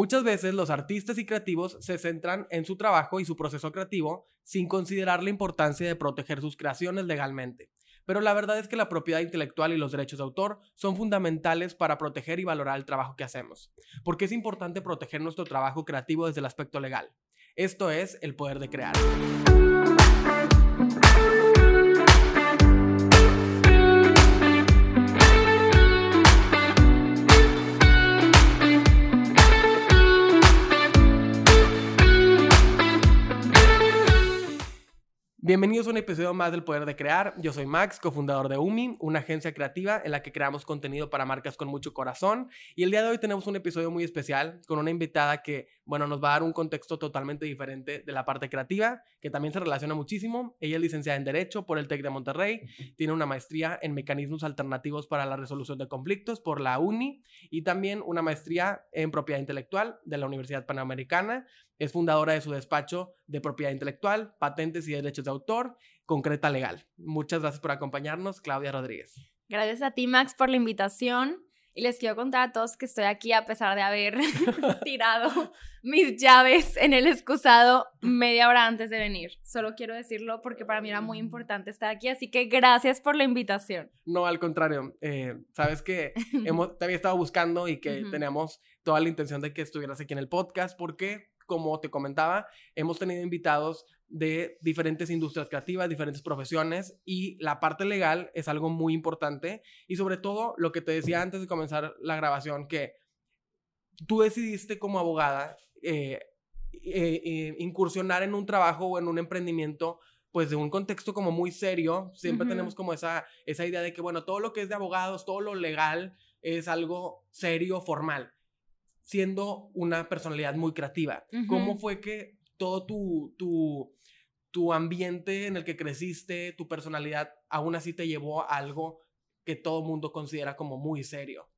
Muchas veces los artistas y creativos se centran en su trabajo y su proceso creativo sin considerar la importancia de proteger sus creaciones legalmente. Pero la verdad es que la propiedad intelectual y los derechos de autor son fundamentales para proteger y valorar el trabajo que hacemos. Porque es importante proteger nuestro trabajo creativo desde el aspecto legal. Esto es el poder de crear. Bienvenidos a un episodio más del Poder de Crear. Yo soy Max, cofundador de UMI, una agencia creativa en la que creamos contenido para marcas con mucho corazón. Y el día de hoy tenemos un episodio muy especial con una invitada que, bueno, nos va a dar un contexto totalmente diferente de la parte creativa, que también se relaciona muchísimo. Ella es licenciada en Derecho por el TEC de Monterrey, tiene una maestría en Mecanismos Alternativos para la Resolución de Conflictos por la UNI y también una maestría en Propiedad Intelectual de la Universidad Panamericana. Es fundadora de su despacho de propiedad intelectual, patentes y derechos de autor, Concreta Legal. Muchas gracias por acompañarnos, Claudia Rodríguez. Gracias a ti, Max, por la invitación. Y les quiero contar a todos que estoy aquí a pesar de haber tirado mis llaves en el excusado media hora antes de venir. Solo quiero decirlo porque para mí era muy importante estar aquí, así que gracias por la invitación. No, al contrario, eh, sabes que hemos, te había estado buscando y que teníamos toda la intención de que estuvieras aquí en el podcast porque como te comentaba, hemos tenido invitados de diferentes industrias creativas, diferentes profesiones y la parte legal es algo muy importante y sobre todo lo que te decía antes de comenzar la grabación, que tú decidiste como abogada eh, eh, eh, incursionar en un trabajo o en un emprendimiento pues de un contexto como muy serio, siempre tenemos como esa, esa idea de que, bueno, todo lo que es de abogados, todo lo legal es algo serio, formal siendo una personalidad muy creativa. ¿Cómo fue que todo tu, tu, tu ambiente en el que creciste, tu personalidad, aún así te llevó a algo que todo mundo considera como muy serio?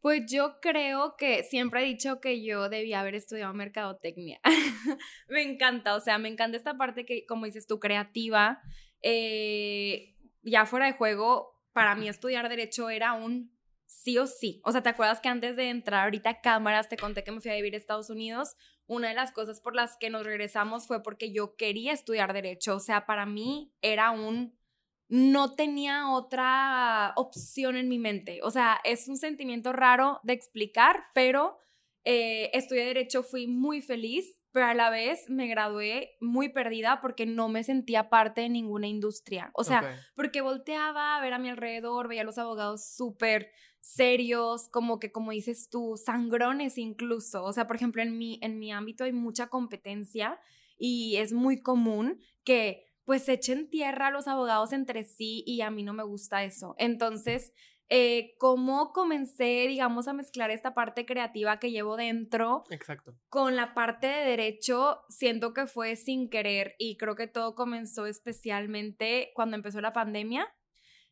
Pues yo creo que siempre he dicho que yo debía haber estudiado mercadotecnia. me encanta, o sea, me encanta esta parte que, como dices tú, creativa. Eh, ya fuera de juego, para mí estudiar derecho era un sí o sí. O sea, ¿te acuerdas que antes de entrar ahorita a cámaras te conté que me fui a vivir a Estados Unidos? Una de las cosas por las que nos regresamos fue porque yo quería estudiar derecho. O sea, para mí era un... No tenía otra opción en mi mente. O sea, es un sentimiento raro de explicar, pero eh, estudié derecho, fui muy feliz, pero a la vez me gradué muy perdida porque no me sentía parte de ninguna industria. O sea, porque volteaba a ver a mi alrededor, veía a los abogados súper serios, como que, como dices tú, sangrones incluso. O sea, por ejemplo, en mi, en mi ámbito hay mucha competencia y es muy común que pues echen tierra a los abogados entre sí y a mí no me gusta eso. Entonces, eh, cómo comencé, digamos, a mezclar esta parte creativa que llevo dentro Exacto. con la parte de derecho, siento que fue sin querer y creo que todo comenzó especialmente cuando empezó la pandemia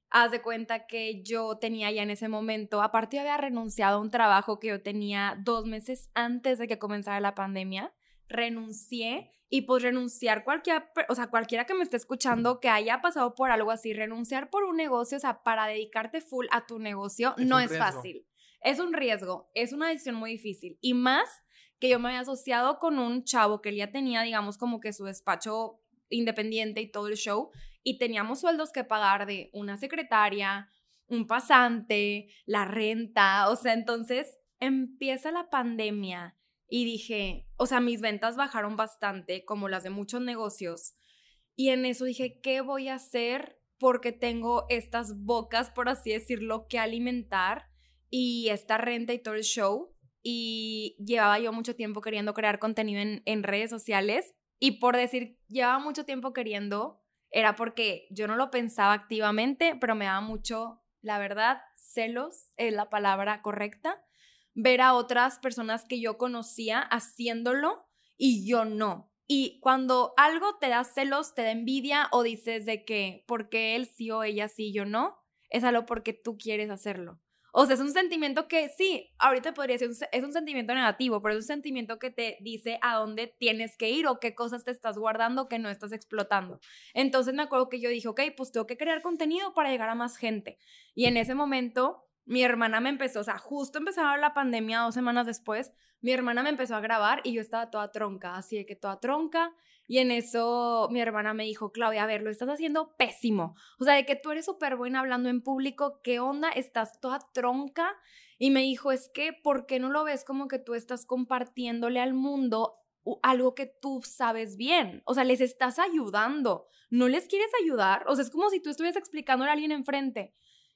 haz de cuenta que yo tenía ya en ese momento, aparte yo había renunciado a un trabajo que yo tenía dos meses antes de que comenzara la pandemia, renuncié y pues renunciar cualquiera, o sea, cualquiera que me esté escuchando que haya pasado por algo así, renunciar por un negocio, o sea, para dedicarte full a tu negocio, no es fácil. Es un riesgo, es una decisión muy difícil y más que yo me había asociado con un chavo que él ya tenía, digamos, como que su despacho independiente y todo el show y teníamos sueldos que pagar de una secretaria, un pasante, la renta, o sea, entonces empieza la pandemia y dije, o sea, mis ventas bajaron bastante, como las de muchos negocios, y en eso dije, ¿qué voy a hacer? Porque tengo estas bocas, por así decirlo, que alimentar y esta renta y todo el show. Y llevaba yo mucho tiempo queriendo crear contenido en, redes sociales. Y por decir, llevaba mucho tiempo queriendo, era porque yo no lo pensaba activamente, pero me daba mucho, la verdad, celos es la palabra correcta, ver a otras personas que yo conocía haciéndolo y yo no. Y cuando algo te da celos, te da envidia o dices de que porque él sí o ella sí, yo no, es algo porque tú quieres hacerlo. O sea, es un sentimiento que sí, ahorita podría ser, es un sentimiento negativo, pero es un sentimiento que te dice a dónde tienes que ir o qué cosas te estás guardando que no estás explotando. Entonces me acuerdo que yo dije, ok, pues tengo que crear contenido para llegar a más gente. Y en ese momento mi hermana me empezó, o sea, justo empezaba la pandemia dos semanas después, mi hermana me empezó a grabar y yo estaba toda tronca, así de que toda tronca. Y en eso mi hermana me dijo, Claudia, a ver, lo estás haciendo pésimo. O sea, de que tú eres súper buena hablando en público, ¿qué onda? Estás toda tronca. Y me dijo, es que, ¿por qué no lo ves como que tú estás compartiéndole al mundo algo que tú sabes bien? O sea, les estás ayudando. ¿No les quieres ayudar? O sea, es como si tú estuvieras explicándole a alguien enfrente.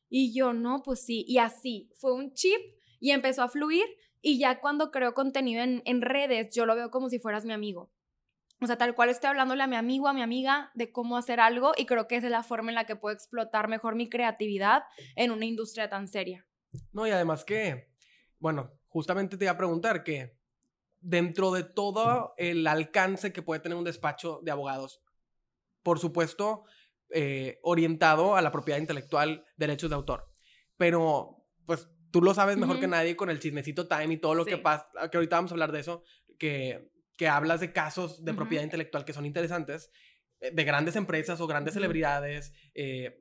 Y yo, no, pues sí. Y así, fue un chip y empezó a fluir. Y ya cuando creo contenido en, en redes, yo lo veo como si fueras mi amigo. O sea, tal cual estoy hablándole a mi amigo, a mi amiga de cómo hacer algo y creo que esa es la forma en la que puedo explotar mejor mi creatividad en una industria tan seria. No, y además que, bueno, justamente te iba a preguntar que dentro de todo el alcance que puede tener un despacho de abogados, por supuesto, eh, orientado a la propiedad intelectual, derechos de autor, pero pues tú lo sabes mejor que nadie con el chismecito time y todo lo que pasa, que ahorita vamos a hablar de eso, que, que hablas de casos de propiedad intelectual que son interesantes, eh, de grandes empresas o grandes celebridades, eh,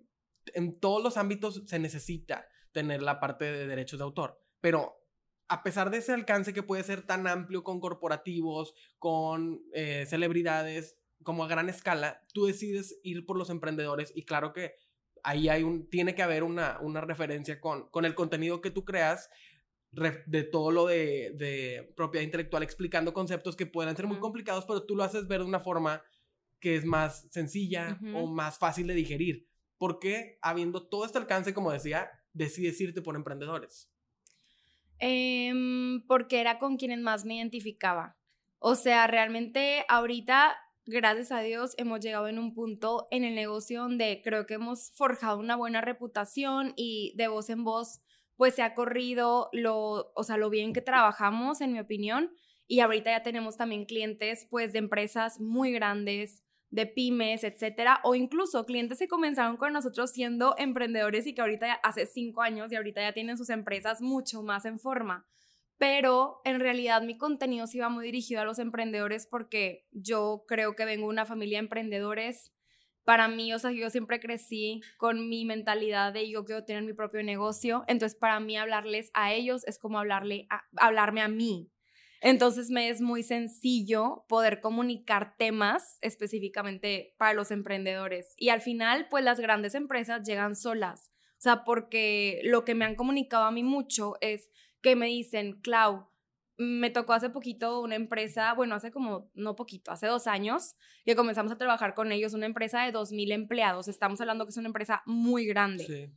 en todos los ámbitos se necesita tener la parte de derechos de autor, pero a pesar de ese alcance que puede ser tan amplio con corporativos, con eh, celebridades, como a gran escala, tú decides ir por los emprendedores y claro que ahí hay un, tiene que haber una, una referencia con, con el contenido que tú creas de todo lo de, propiedad intelectual, explicando conceptos que puedan ser muy complicados, pero tú lo haces ver de una forma que es más sencilla o más fácil de digerir. ¿Por qué, habiendo todo este alcance, como decía, decides irte por emprendedores? Em, porque era con quienes más me identificaba. O sea, realmente ahorita gracias a Dios, hemos llegado en un punto en el negocio donde creo que hemos forjado una buena reputación y de voz en voz, pues se ha corrido lo, o sea, lo bien que trabajamos, en mi opinión. Y ahorita ya tenemos también clientes, pues, de empresas muy grandes, de pymes, etcétera, o incluso clientes que comenzaron con nosotros siendo emprendedores y que ahorita ya hace cinco años y ahorita ya tienen sus empresas mucho más en forma pero en realidad mi contenido sí va muy dirigido a los emprendedores porque yo creo que vengo de una familia de emprendedores. Para mí, o sea, yo siempre crecí con mi mentalidad de yo quiero tener mi propio negocio, entonces para mí hablarles a ellos es como hablarle a, hablarme a mí. Entonces me es muy sencillo poder comunicar temas específicamente para los emprendedores. Y al final, pues las grandes empresas llegan solas. O sea, porque lo que me han comunicado a mí mucho es, que me dicen, Clau, me tocó hace poquito una empresa, bueno, hace como, no poquito, hace dos años, que comenzamos a trabajar con ellos, una empresa de 2.000 empleados. Estamos hablando que es una empresa muy grande. Sí.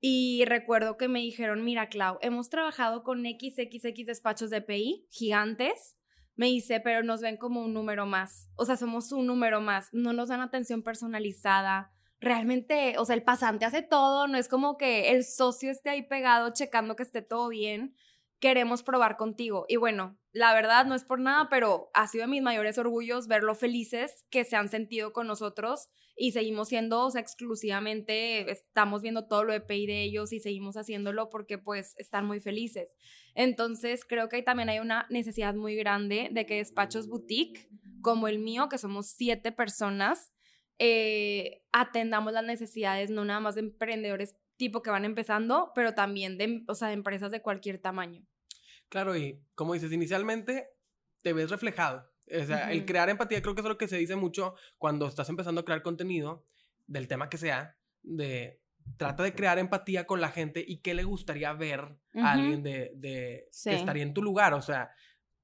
Y recuerdo que me dijeron, mira, Clau, hemos trabajado con XXX despachos de PI gigantes. Me dice, pero nos ven como un número más. O sea, somos un número más. No nos dan atención personalizada realmente, o sea, el pasante hace todo, no es como que el socio esté ahí pegado checando que esté todo bien. Queremos probar contigo. Y bueno, la verdad no es por nada, pero ha sido de mis mayores orgullos verlo felices que se han sentido con nosotros y seguimos siendo, o sea, exclusivamente, estamos viendo todo lo de PI de ellos y seguimos haciéndolo porque pues están muy felices. Entonces, creo que también hay una necesidad muy grande de que despachos boutique como el mío, que somos siete personas, eh, atendamos las necesidades no nada más de emprendedores tipo que van empezando, pero también de, o sea, de empresas de cualquier tamaño. Claro, y como dices, inicialmente te ves reflejado. O sea, el crear empatía creo que es lo que se dice mucho cuando estás empezando a crear contenido del tema que sea, de trata de crear empatía con la gente y qué le gustaría ver a alguien de, de que estaría en tu lugar. O sea,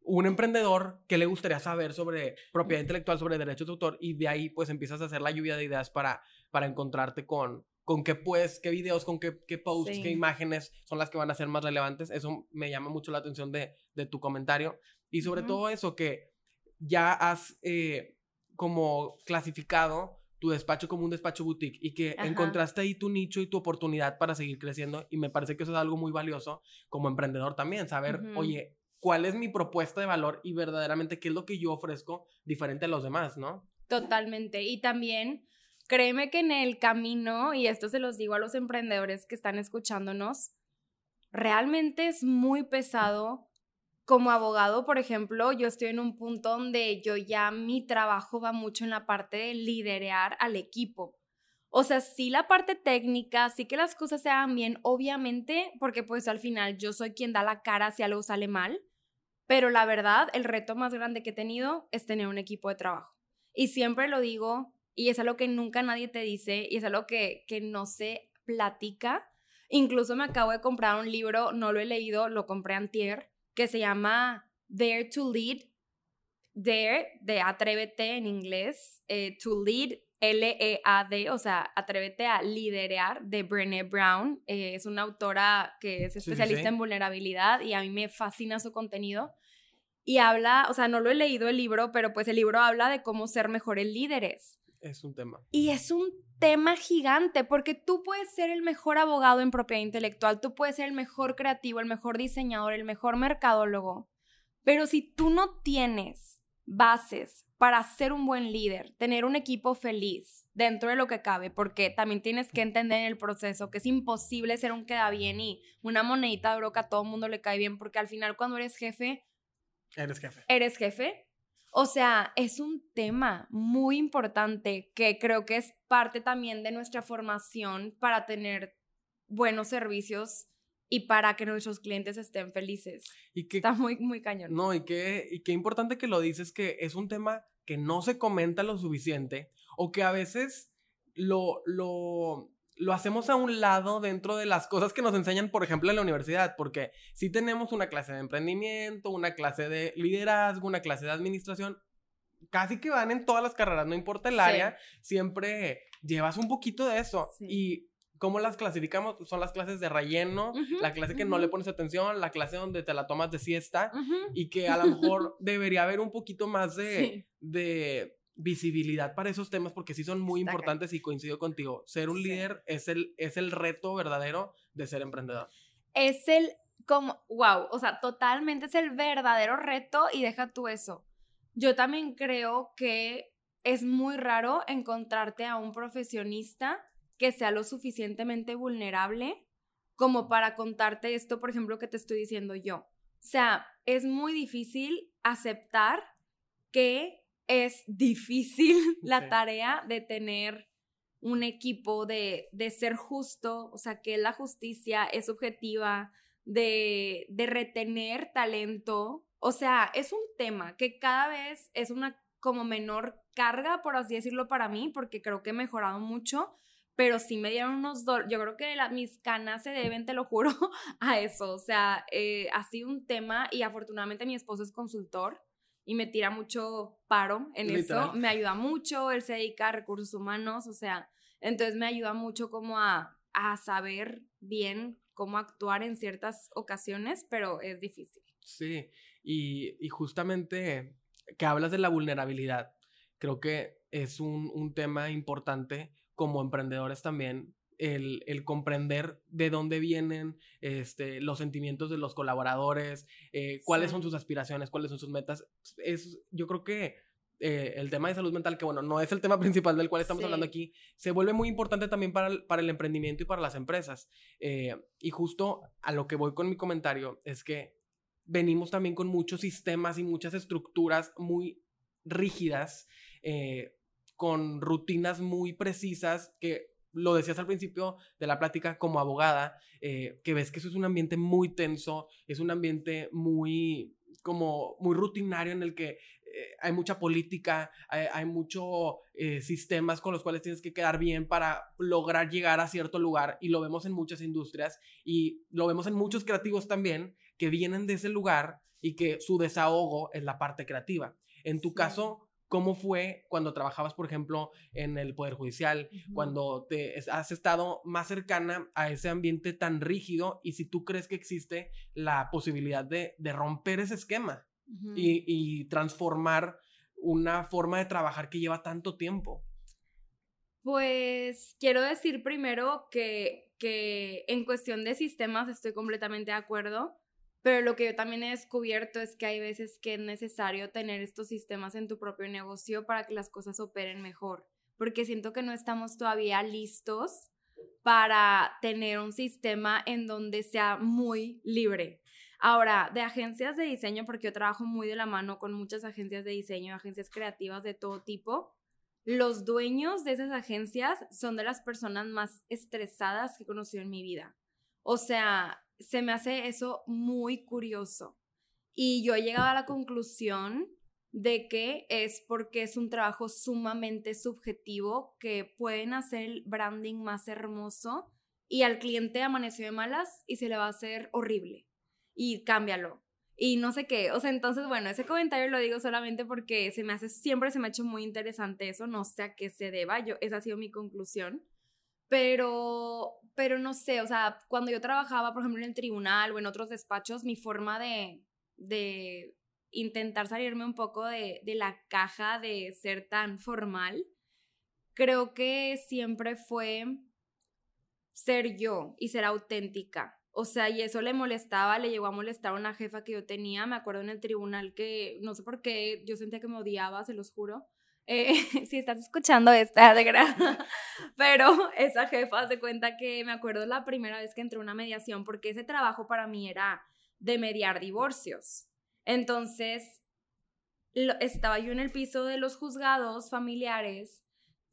un emprendedor que le gustaría saber sobre propiedad intelectual, sobre derechos de autor, y de ahí pues empiezas a hacer la lluvia de ideas para, para encontrarte con, con qué pues, qué videos, con qué, qué posts, qué imágenes son las que van a ser más relevantes. Eso me llama mucho la atención de, de tu comentario. Y sobre todo eso, que ya has eh, como clasificado tu despacho como un despacho boutique y que encontraste ahí tu nicho y tu oportunidad para seguir creciendo y me parece que eso es algo muy valioso como emprendedor también, saber, oye, cuál es mi propuesta de valor y verdaderamente qué es lo que yo ofrezco diferente a los demás, ¿no? Totalmente. Y también, créeme que en el camino, y esto se los digo a los emprendedores que están escuchándonos, realmente es muy pesado. Como abogado, por ejemplo, yo estoy en un punto donde yo ya mi trabajo va mucho en la parte de liderear al equipo. O sea, sí la parte técnica, sí que las cosas se hagan bien, obviamente, porque pues al final yo soy quien da la cara si algo sale mal, pero la verdad, el reto más grande que he tenido es tener un equipo de trabajo. Y siempre lo digo, y es algo que nunca nadie te dice, y es algo que, que no se platica. Incluso me acabo de comprar un libro, no lo he leído, lo compré antier, que se llama Dare to Lead. Dare, de atrévete en inglés, eh, to lead L-E-A-D, o sea, Atrévete a liderar, de Brené Brown. Eh, es una autora que es especialista en vulnerabilidad y a mí me fascina su contenido. Y habla, o sea, no lo he leído el libro, pero pues el libro habla de cómo ser mejores líderes. Es un tema. Y es un tema gigante, porque tú puedes ser el mejor abogado en propiedad intelectual, tú puedes ser el mejor creativo, el mejor diseñador, el mejor mercadólogo, pero si tú no tienes bases para ser un buen líder, tener un equipo feliz dentro de lo que cabe, porque también tienes que entender en el proceso que es imposible ser un queda bien y una monedita de oro que a todo el mundo le cae bien, porque al final cuando eres jefe... Eres jefe. Eres jefe. O sea, es un tema muy importante que creo que es parte también de nuestra formación para tener buenos servicios y para que nuestros clientes estén felices. Y que, Está muy, muy cañón. No, y qué, y qué importante que lo dices, que es un tema que no se comenta lo suficiente o que a veces lo, lo, lo hacemos a un lado dentro de las cosas que nos enseñan, por ejemplo, en la universidad, porque si tenemos una clase de emprendimiento, una clase de liderazgo, una clase de administración, casi que van en todas las carreras, no importa el área, siempre llevas un poquito de eso. Y ¿Cómo las clasificamos? Son las clases de relleno, la clase que no le pones atención, la clase donde te la tomas de siesta y que a lo mejor debería haber un poquito más de, de visibilidad para esos temas porque sí son muy importantes y coincido contigo. Ser un líder es el, es el reto verdadero de ser emprendedor. Es el, como, wow, o sea, totalmente es el verdadero reto y deja tú eso. Yo también creo que es muy raro encontrarte a un profesionista que sea lo suficientemente vulnerable como para contarte esto, por ejemplo, que te estoy diciendo yo. O sea, es muy difícil aceptar que es difícil la tarea de tener un equipo, de, de, ser justo, o sea, que la justicia es objetiva, de, de retener talento. O sea, es un tema que cada vez es una como menor carga, por así decirlo, para mí, porque creo que he mejorado mucho, pero sí me dieron unos dolores. Yo creo que mis canas se deben, te lo juro, a eso. O sea, eh, ha sido un tema y afortunadamente mi esposo es consultor y me tira mucho paro en eso. Me ayuda mucho, él se dedica a recursos humanos, o sea, entonces me ayuda mucho como a, a saber bien cómo actuar en ciertas ocasiones, pero es difícil. Sí, y, y justamente que hablas de la vulnerabilidad, creo que es un, un tema importante como emprendedores también el, el, comprender de dónde vienen este, los sentimientos de los colaboradores, eh, cuáles son sus aspiraciones, cuáles son sus metas. Es, yo creo que eh, el tema de salud mental, que bueno, no es el tema principal del cual estamos hablando aquí, se vuelve muy importante también para el, para el emprendimiento y para las empresas. Eh, y justo a lo que voy con mi comentario es que venimos también con muchos sistemas y muchas estructuras muy rígidas con rutinas muy precisas que lo decías al principio de la plática como abogada, eh, que ves que eso es un ambiente muy tenso, es un ambiente muy como muy rutinario en el que eh, hay mucha política, hay, muchos eh, sistemas con los cuales tienes que quedar bien para lograr llegar a cierto lugar y lo vemos en muchas industrias y lo vemos en muchos creativos también que vienen de ese lugar y que su desahogo es la parte creativa. En tu caso, ¿Cómo fue cuando trabajabas, por ejemplo, en el Poder Judicial, cuando te has estado más cercana a ese ambiente tan rígido y si tú crees que existe la posibilidad de, romper ese esquema y, transformar una forma de trabajar que lleva tanto tiempo? Pues quiero decir primero que, que en cuestión de sistemas estoy completamente de acuerdo. Pero lo que yo también he descubierto es que hay veces que es necesario tener estos sistemas en tu propio negocio para que las cosas operen mejor, porque siento que no estamos todavía listos para tener un sistema en donde sea muy libre. Ahora, de agencias de diseño, porque yo trabajo muy de la mano con muchas agencias de diseño, agencias creativas de todo tipo, los dueños de esas agencias son de las personas más estresadas que he conocido en mi vida. O sea, se me hace eso muy curioso. Y yo he llegado a la conclusión de que es porque es un trabajo sumamente subjetivo que pueden hacer el branding más hermoso y al cliente amaneció de malas y se le va a hacer horrible y cámbialo y no sé qué. O sea, entonces, bueno, ese comentario lo digo solamente porque se me hace, siempre se me ha hecho muy interesante eso, no sé a qué se deba, yo, esa ha sido mi conclusión. Pero, pero no sé, o sea, cuando yo trabajaba, por ejemplo, en el tribunal o en otros despachos, mi forma de, de intentar salirme un poco de, de la caja de ser tan formal, creo que siempre fue ser yo y ser auténtica. O sea, y eso le molestaba, le llegó a molestar a una jefa que yo tenía, me acuerdo en el tribunal que no sé por qué, yo sentía que me odiaba, se los juro. Eh, si estás escuchando esta, de. Pero esa jefa se cuenta que me acuerdo la primera vez que entré a una mediación, porque ese trabajo para mí era de mediar divorcios. Entonces, estaba yo en el piso de los juzgados familiares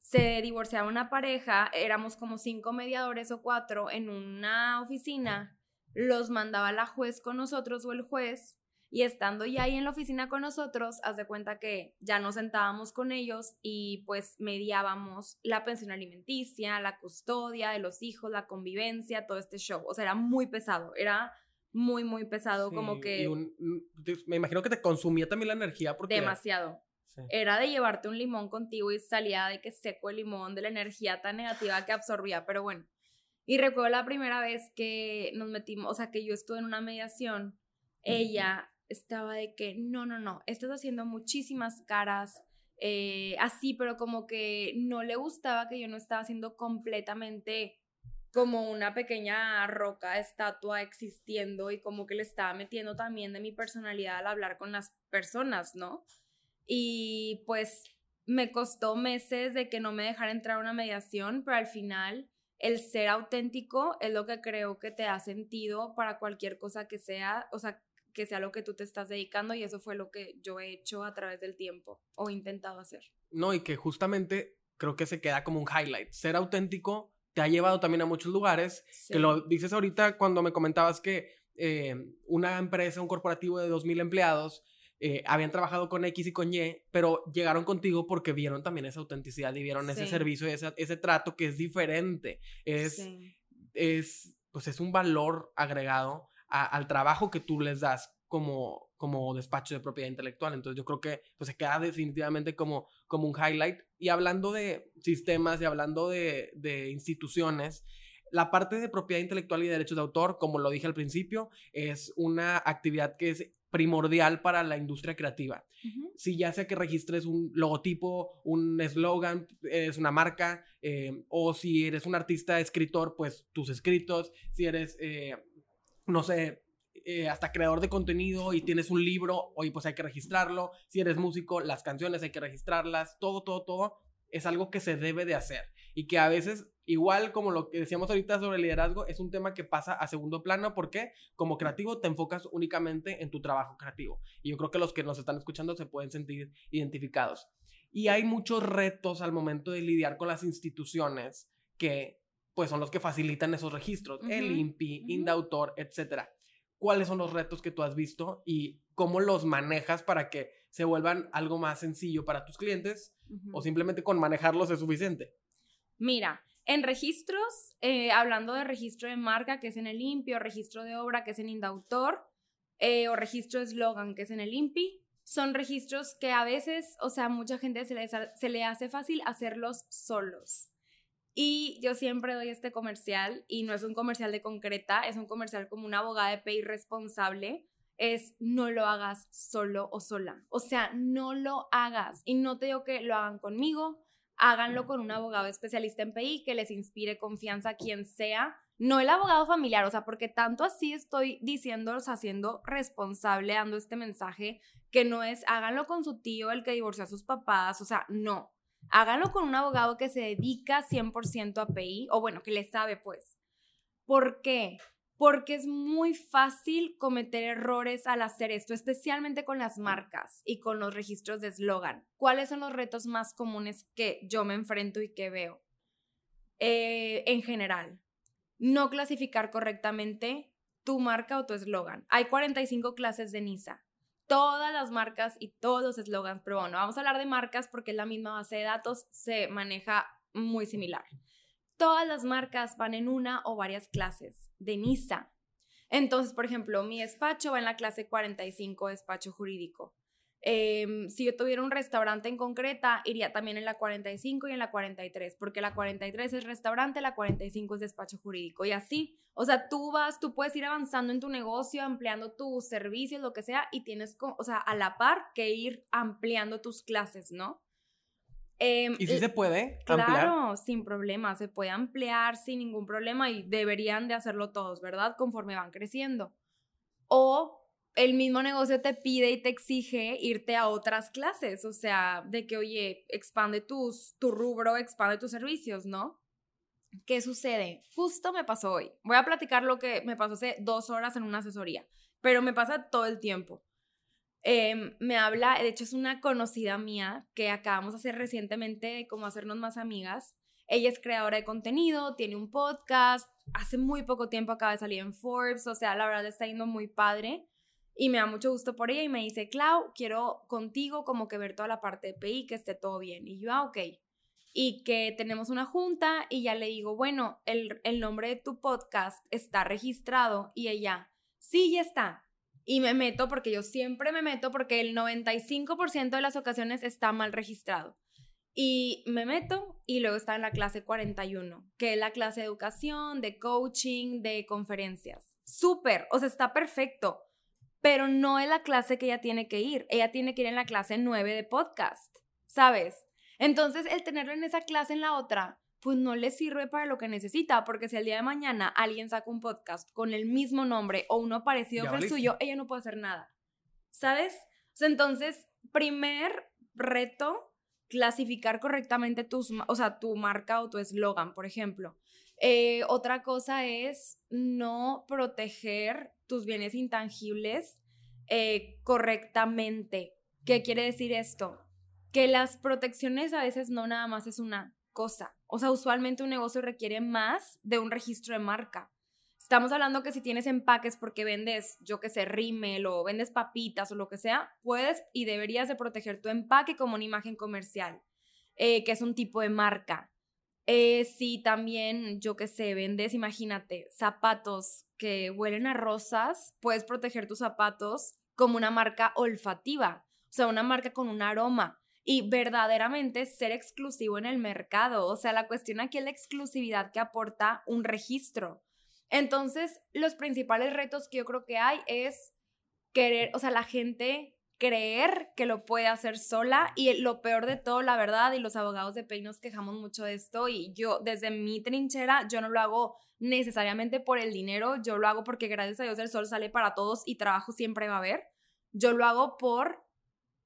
se divorciaba una pareja, éramos como cinco mediadores o cuatro en una oficina, los mandaba la juez con nosotros o el juez, y estando ya ahí en la oficina con nosotros, haz de cuenta que ya nos sentábamos con ellos y pues mediábamos la pensión alimenticia, la custodia de los hijos, la convivencia, todo este show. O sea, era muy pesado, era muy, muy pesado, como que... me imagino que te consumía también la energía porque... Demasiado. Era de llevarte un limón contigo y salía de que seco el limón, de la energía tan negativa que absorbía, pero bueno. Y recuerdo la primera vez que nos metimos, o sea, que yo estuve en una mediación, ella estaba de que, no, no, no, estás haciendo muchísimas caras, eh, así, pero como que no le gustaba que yo no estaba haciendo completamente como una pequeña roca, estatua existiendo y como que le estaba metiendo también de mi personalidad al hablar con las personas, ¿no? Y pues me costó meses de que no me dejara entrar a una mediación, pero al final el ser auténtico es lo que creo que te da sentido para cualquier cosa que sea, o sea, que sea lo que tú te estás dedicando y eso fue lo que yo he hecho a través del tiempo o intentado hacer. No, y que justamente creo que se queda como un highlight. Ser auténtico te ha llevado también a muchos lugares, que lo dices ahorita cuando me comentabas que eh, una empresa, un corporativo de 2.000 empleados, eh, habían trabajado con X y con Y, pero llegaron contigo porque vieron también esa autenticidad y vieron ese servicio, ese, ese trato que es diferente. Es, es, pues es un valor agregado al trabajo que tú les das como, como despacho de propiedad intelectual. Entonces yo creo que pues, se queda definitivamente como, como un highlight. Y hablando de sistemas y hablando de, de instituciones, la parte de propiedad intelectual y derechos de autor, como lo dije al principio, es una actividad que es primordial para la industria creativa. Si ya sea que registres un logotipo, un eslogan, es una marca, eh, o si eres un artista escritor, pues tus escritos, si eres, eh, no sé, eh, hasta creador de contenido y tienes un libro, hoy pues hay que registrarlo, si eres músico, las canciones hay que registrarlas, todo, todo, todo es algo que se debe de hacer y que a veces Igual como lo que decíamos ahorita sobre liderazgo, es un tema que pasa a segundo plano porque como creativo te enfocas únicamente en tu trabajo creativo. Y yo creo que los que nos están escuchando se pueden sentir identificados. Y hay muchos retos al momento de lidiar con las instituciones que pues son los que facilitan esos registros, el INPI, Indautor, etc. ¿Cuáles son los retos que tú has visto y cómo los manejas para que se vuelvan algo más sencillo para tus clientes o simplemente con manejarlos es suficiente? Mira, en registros, eh, hablando de registro de marca, que es en el INPI, o registro de obra, que es en Indautor, eh, o registro de eslogan, que es en el INPI, son registros que a veces, o sea, mucha gente se le, se le hace fácil hacerlos solos. Y yo siempre doy este comercial, y no es un comercial de concreta, es un comercial como una abogada de PI responsable, es no lo hagas solo o sola. O sea, no lo hagas. Y no te digo que lo hagan conmigo, háganlo con un abogado especialista en PI que les inspire confianza quien sea, no el abogado familiar, o sea, porque tanto así estoy diciéndolos, haciendo responsable, dando este mensaje, que no es háganlo con su tío, el que divorció a sus papás, o sea, no. Háganlo con un abogado que se dedica 100% a PI, o bueno, que le sabe, pues. ¿Por qué? porque es muy fácil cometer errores al hacer esto, especialmente con las marcas y con los registros de eslogan. ¿Cuáles son los retos más comunes que yo me enfrento y que veo? Eh, en general, no clasificar correctamente tu marca o tu eslogan. Hay 45 clases de NISA. Todas las marcas y todos los eslogans, pero bueno, vamos a hablar de marcas porque es la misma base de datos, se maneja muy similar. Todas las marcas van en una o varias clases de NISA. Entonces, por ejemplo, mi despacho va en la clase 45, despacho jurídico. Em, si yo tuviera un restaurante en concreta, iría también en la 45 y en la 43, porque la 43 es restaurante, la 45 es despacho jurídico y así. O sea, tú vas, tú puedes ir avanzando en tu negocio, ampliando tus servicios, lo que sea, y tienes, o sea, a la par que ir ampliando tus clases, ¿no? Em, ¿Y si se puede ampliar? Claro, sin problema, se puede ampliar sin ningún problema y deberían de hacerlo todos, ¿verdad? Conforme van creciendo. O el mismo negocio te pide y te exige irte a otras clases, o sea, de que, oye, expande tus, tu rubro, expande tus servicios, ¿no? ¿Qué sucede? Justo me pasó hoy. Voy a platicar lo que me pasó hace dos horas en una asesoría, pero me pasa todo el tiempo. Em, me habla, de hecho es una conocida mía que acabamos de hacer recientemente, como hacernos más amigas. Ella es creadora de contenido, tiene un podcast, hace muy poco tiempo acaba de salir en Forbes, o sea, la verdad está yendo muy padre y me da mucho gusto por ella y me dice, Clau, quiero contigo como que ver toda la parte de PI, que esté todo bien. Y yo, ah, ok. Y que tenemos una junta y ya le digo, bueno, el, el nombre de tu podcast está registrado y ella, sí, ya está y me meto porque yo siempre me meto porque el 95% de las ocasiones está mal registrado. Y me meto y luego está en la clase 41, que es la clase de educación, de coaching, de conferencias. Súper, o sea, está perfecto, pero no es la clase que ella tiene que ir. Ella tiene que ir en la clase 9 de podcast, ¿sabes? Entonces, el tenerlo en esa clase en la otra, pues no le sirve para lo que necesita, porque si el día de mañana alguien saca un podcast con el mismo nombre o uno parecido con el suyo, ella no puede hacer nada. ¿Sabes? entonces, primer reto, clasificar correctamente tus, o sea, tu marca o tu eslogan, por ejemplo. Eh, otra cosa es no proteger tus bienes intangibles eh, correctamente. ¿Qué quiere decir esto? Que las protecciones a veces no nada más es una cosa. O sea, usualmente un negocio requiere más de un registro de marca. Estamos hablando que si tienes empaques porque vendes, yo que sé, rímel o vendes papitas o lo que sea, puedes y deberías de proteger tu empaque como una imagen comercial, eh, que es un tipo de marca. Eh, si también, yo que sé, vendes, imagínate, zapatos que huelen a rosas, puedes proteger tus zapatos como una marca olfativa, o sea, una marca con un aroma y verdaderamente ser exclusivo en el mercado. O sea, la cuestión aquí es la exclusividad que aporta un registro. Entonces, los principales retos que yo creo que hay es querer, o sea, la gente creer que lo puede hacer sola y lo peor de todo, la verdad, y los abogados de Pay nos quejamos mucho de esto y yo desde mi trinchera, yo no lo hago necesariamente por el dinero, yo lo hago porque gracias a Dios el sol sale para todos y trabajo siempre va a haber. Yo lo hago por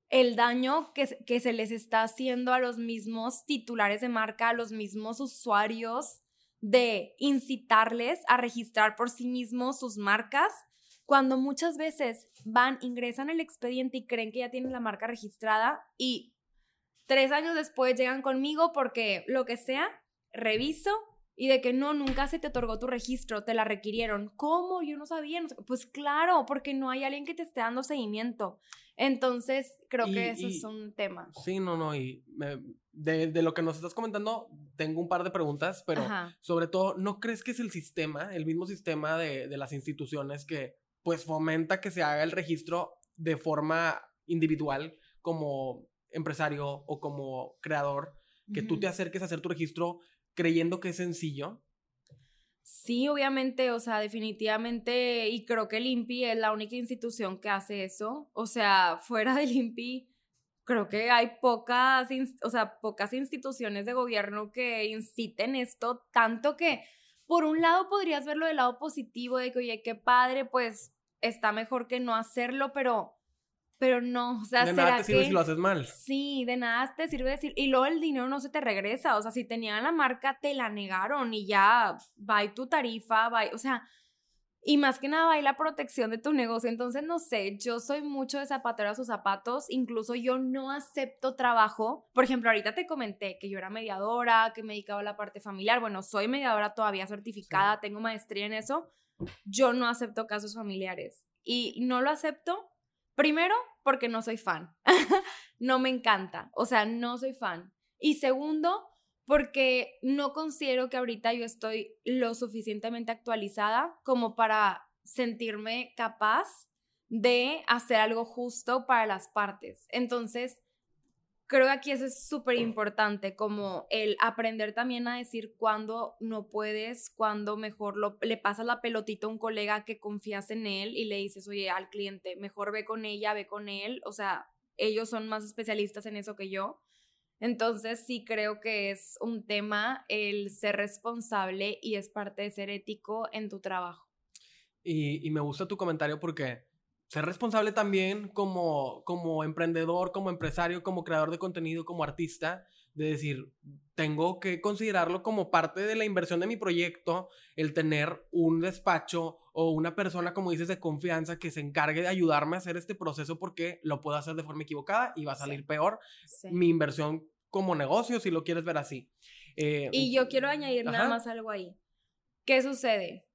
el daño que, que se les está haciendo a los mismos titulares de marca, a los mismos usuarios, de incitarles a registrar por sí mismos sus marcas, cuando muchas veces van, ingresan el expediente y creen que ya tienen la marca registrada y tres años después llegan conmigo porque lo que sea, reviso y de que no, nunca se te otorgó tu registro, te la requirieron. ¿Cómo? Yo no sabía. Pues claro, porque no hay alguien que te esté dando seguimiento. Entonces, creo que eso es un tema. Sí, no, no, y de, lo que nos estás comentando, tengo un par de preguntas, pero sobre todo, ¿no crees que es el sistema, el mismo sistema de, de las instituciones que pues fomenta que se haga el registro de forma individual como empresario o como creador, que tú te acerques a hacer tu registro creyendo que es sencillo? Sí, obviamente, o sea, definitivamente, y creo que el INPI es la única institución que hace eso. O sea, fuera del INPI, creo que hay pocas, o sea, pocas instituciones de gobierno que inciten esto, tanto que, por un lado, podrías verlo del lado positivo, de que, oye, qué padre, pues está mejor que no hacerlo, pero pero no, o sea, de nada te sirve si lo haces mal. Sí, de nada te sirve decir, y luego el dinero no se te regresa, o sea, si tenían la marca, te la negaron y ya, va tu tarifa, va, o sea, Y más que nada hay la protección de tu negocio. Entonces, no sé, yo soy mucho de zapatero a sus zapatos. Incluso yo no acepto trabajo. Por ejemplo, ahorita te comenté que yo era mediadora, que me dedicaba a la parte familiar. Bueno, soy mediadora todavía certificada, tengo maestría en eso. Yo no acepto casos familiares. Y no lo acepto, primero, porque no soy fan. no me encanta. O sea, no soy fan. Y segundo, porque no considero que ahorita yo estoy lo suficientemente actualizada como para sentirme capaz de hacer algo justo para las partes. Entonces, creo que aquí eso es súper importante, como el aprender también a decir cuándo no puedes, cuándo mejor le pasas la pelotita a un colega que confías en él y le dices, oye, al cliente, mejor ve con ella, ve con él. O sea, ellos son más especialistas en eso que yo. Entonces sí creo que es un tema el ser responsable y es parte de ser ético en tu trabajo. Y, me gusta tu comentario porque ser responsable también como, como emprendedor, como empresario, como creador de contenido, como artista, de decir, tengo que considerarlo como parte de la inversión de mi proyecto, el tener un despacho o una persona, como dices, de confianza que se encargue de ayudarme a hacer este proceso porque lo puedo hacer de forma equivocada y va a salir peor. Mi inversión como negocio, si lo quieres ver así. Eh, y yo quiero añadir nada más algo ahí. ¿Qué sucede?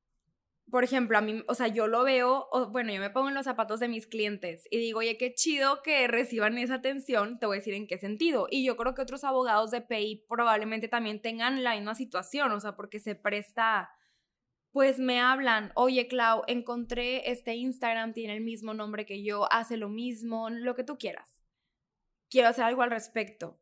Por ejemplo, a mí, o sea, yo lo veo, bueno, yo me pongo en los zapatos de mis clientes y digo, oye, qué chido que reciban esa atención, te voy a decir en qué sentido. Y yo creo que otros abogados de PI probablemente también tengan la misma situación, o sea, porque se presta, pues me hablan, oye, Clau, encontré este Instagram, tiene el mismo nombre que yo, hace lo mismo, lo que tú quieras. Quiero hacer algo al respecto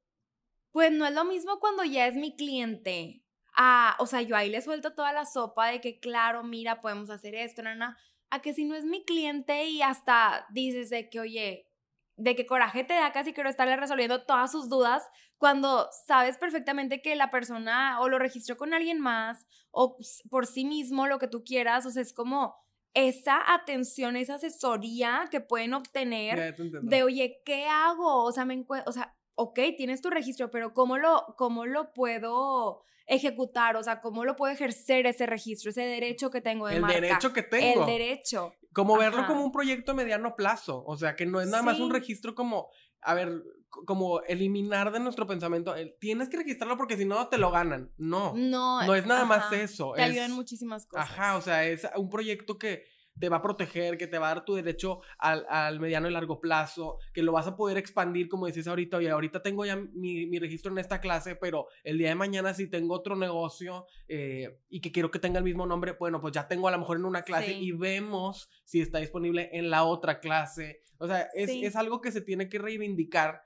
pues no es lo mismo cuando ya es mi cliente. Ah, o sea, yo ahí le suelto toda la sopa de que, claro, mira, podemos hacer esto, nana. A que si no es mi cliente y hasta dices de que, oye, de qué coraje te da casi quiero estarle resolviendo todas sus dudas cuando sabes perfectamente que la persona o lo registró con alguien más o por sí mismo, lo que tú quieras. O sea, es como esa atención, esa asesoría que pueden obtener de, oye, ¿qué hago? O sea, me o sea, ok, tienes tu registro, pero ¿cómo lo, cómo lo puedo ejecutar? O sea, ¿cómo lo puedo ejercer ese registro, ese derecho que tengo de El derecho que tengo. El derecho. Como verlo como un proyecto a mediano plazo. O sea, que no es nada más un registro como, a ver, como eliminar de nuestro pensamiento, tienes que registrarlo porque si no te lo ganan. No. No. No es nada más eso. Te ayudan muchísimas cosas. Ajá, o sea, es un proyecto que te va a proteger, que te va a dar tu derecho al, mediano y largo plazo, que lo vas a poder expandir, como dices ahorita, oye, ahorita tengo ya mi, registro en esta clase, pero el día de mañana si tengo otro negocio eh, y que quiero que tenga el mismo nombre, bueno, pues ya tengo a lo mejor en una clase y vemos si está disponible en la otra clase. O sea, es, es algo que se tiene que reivindicar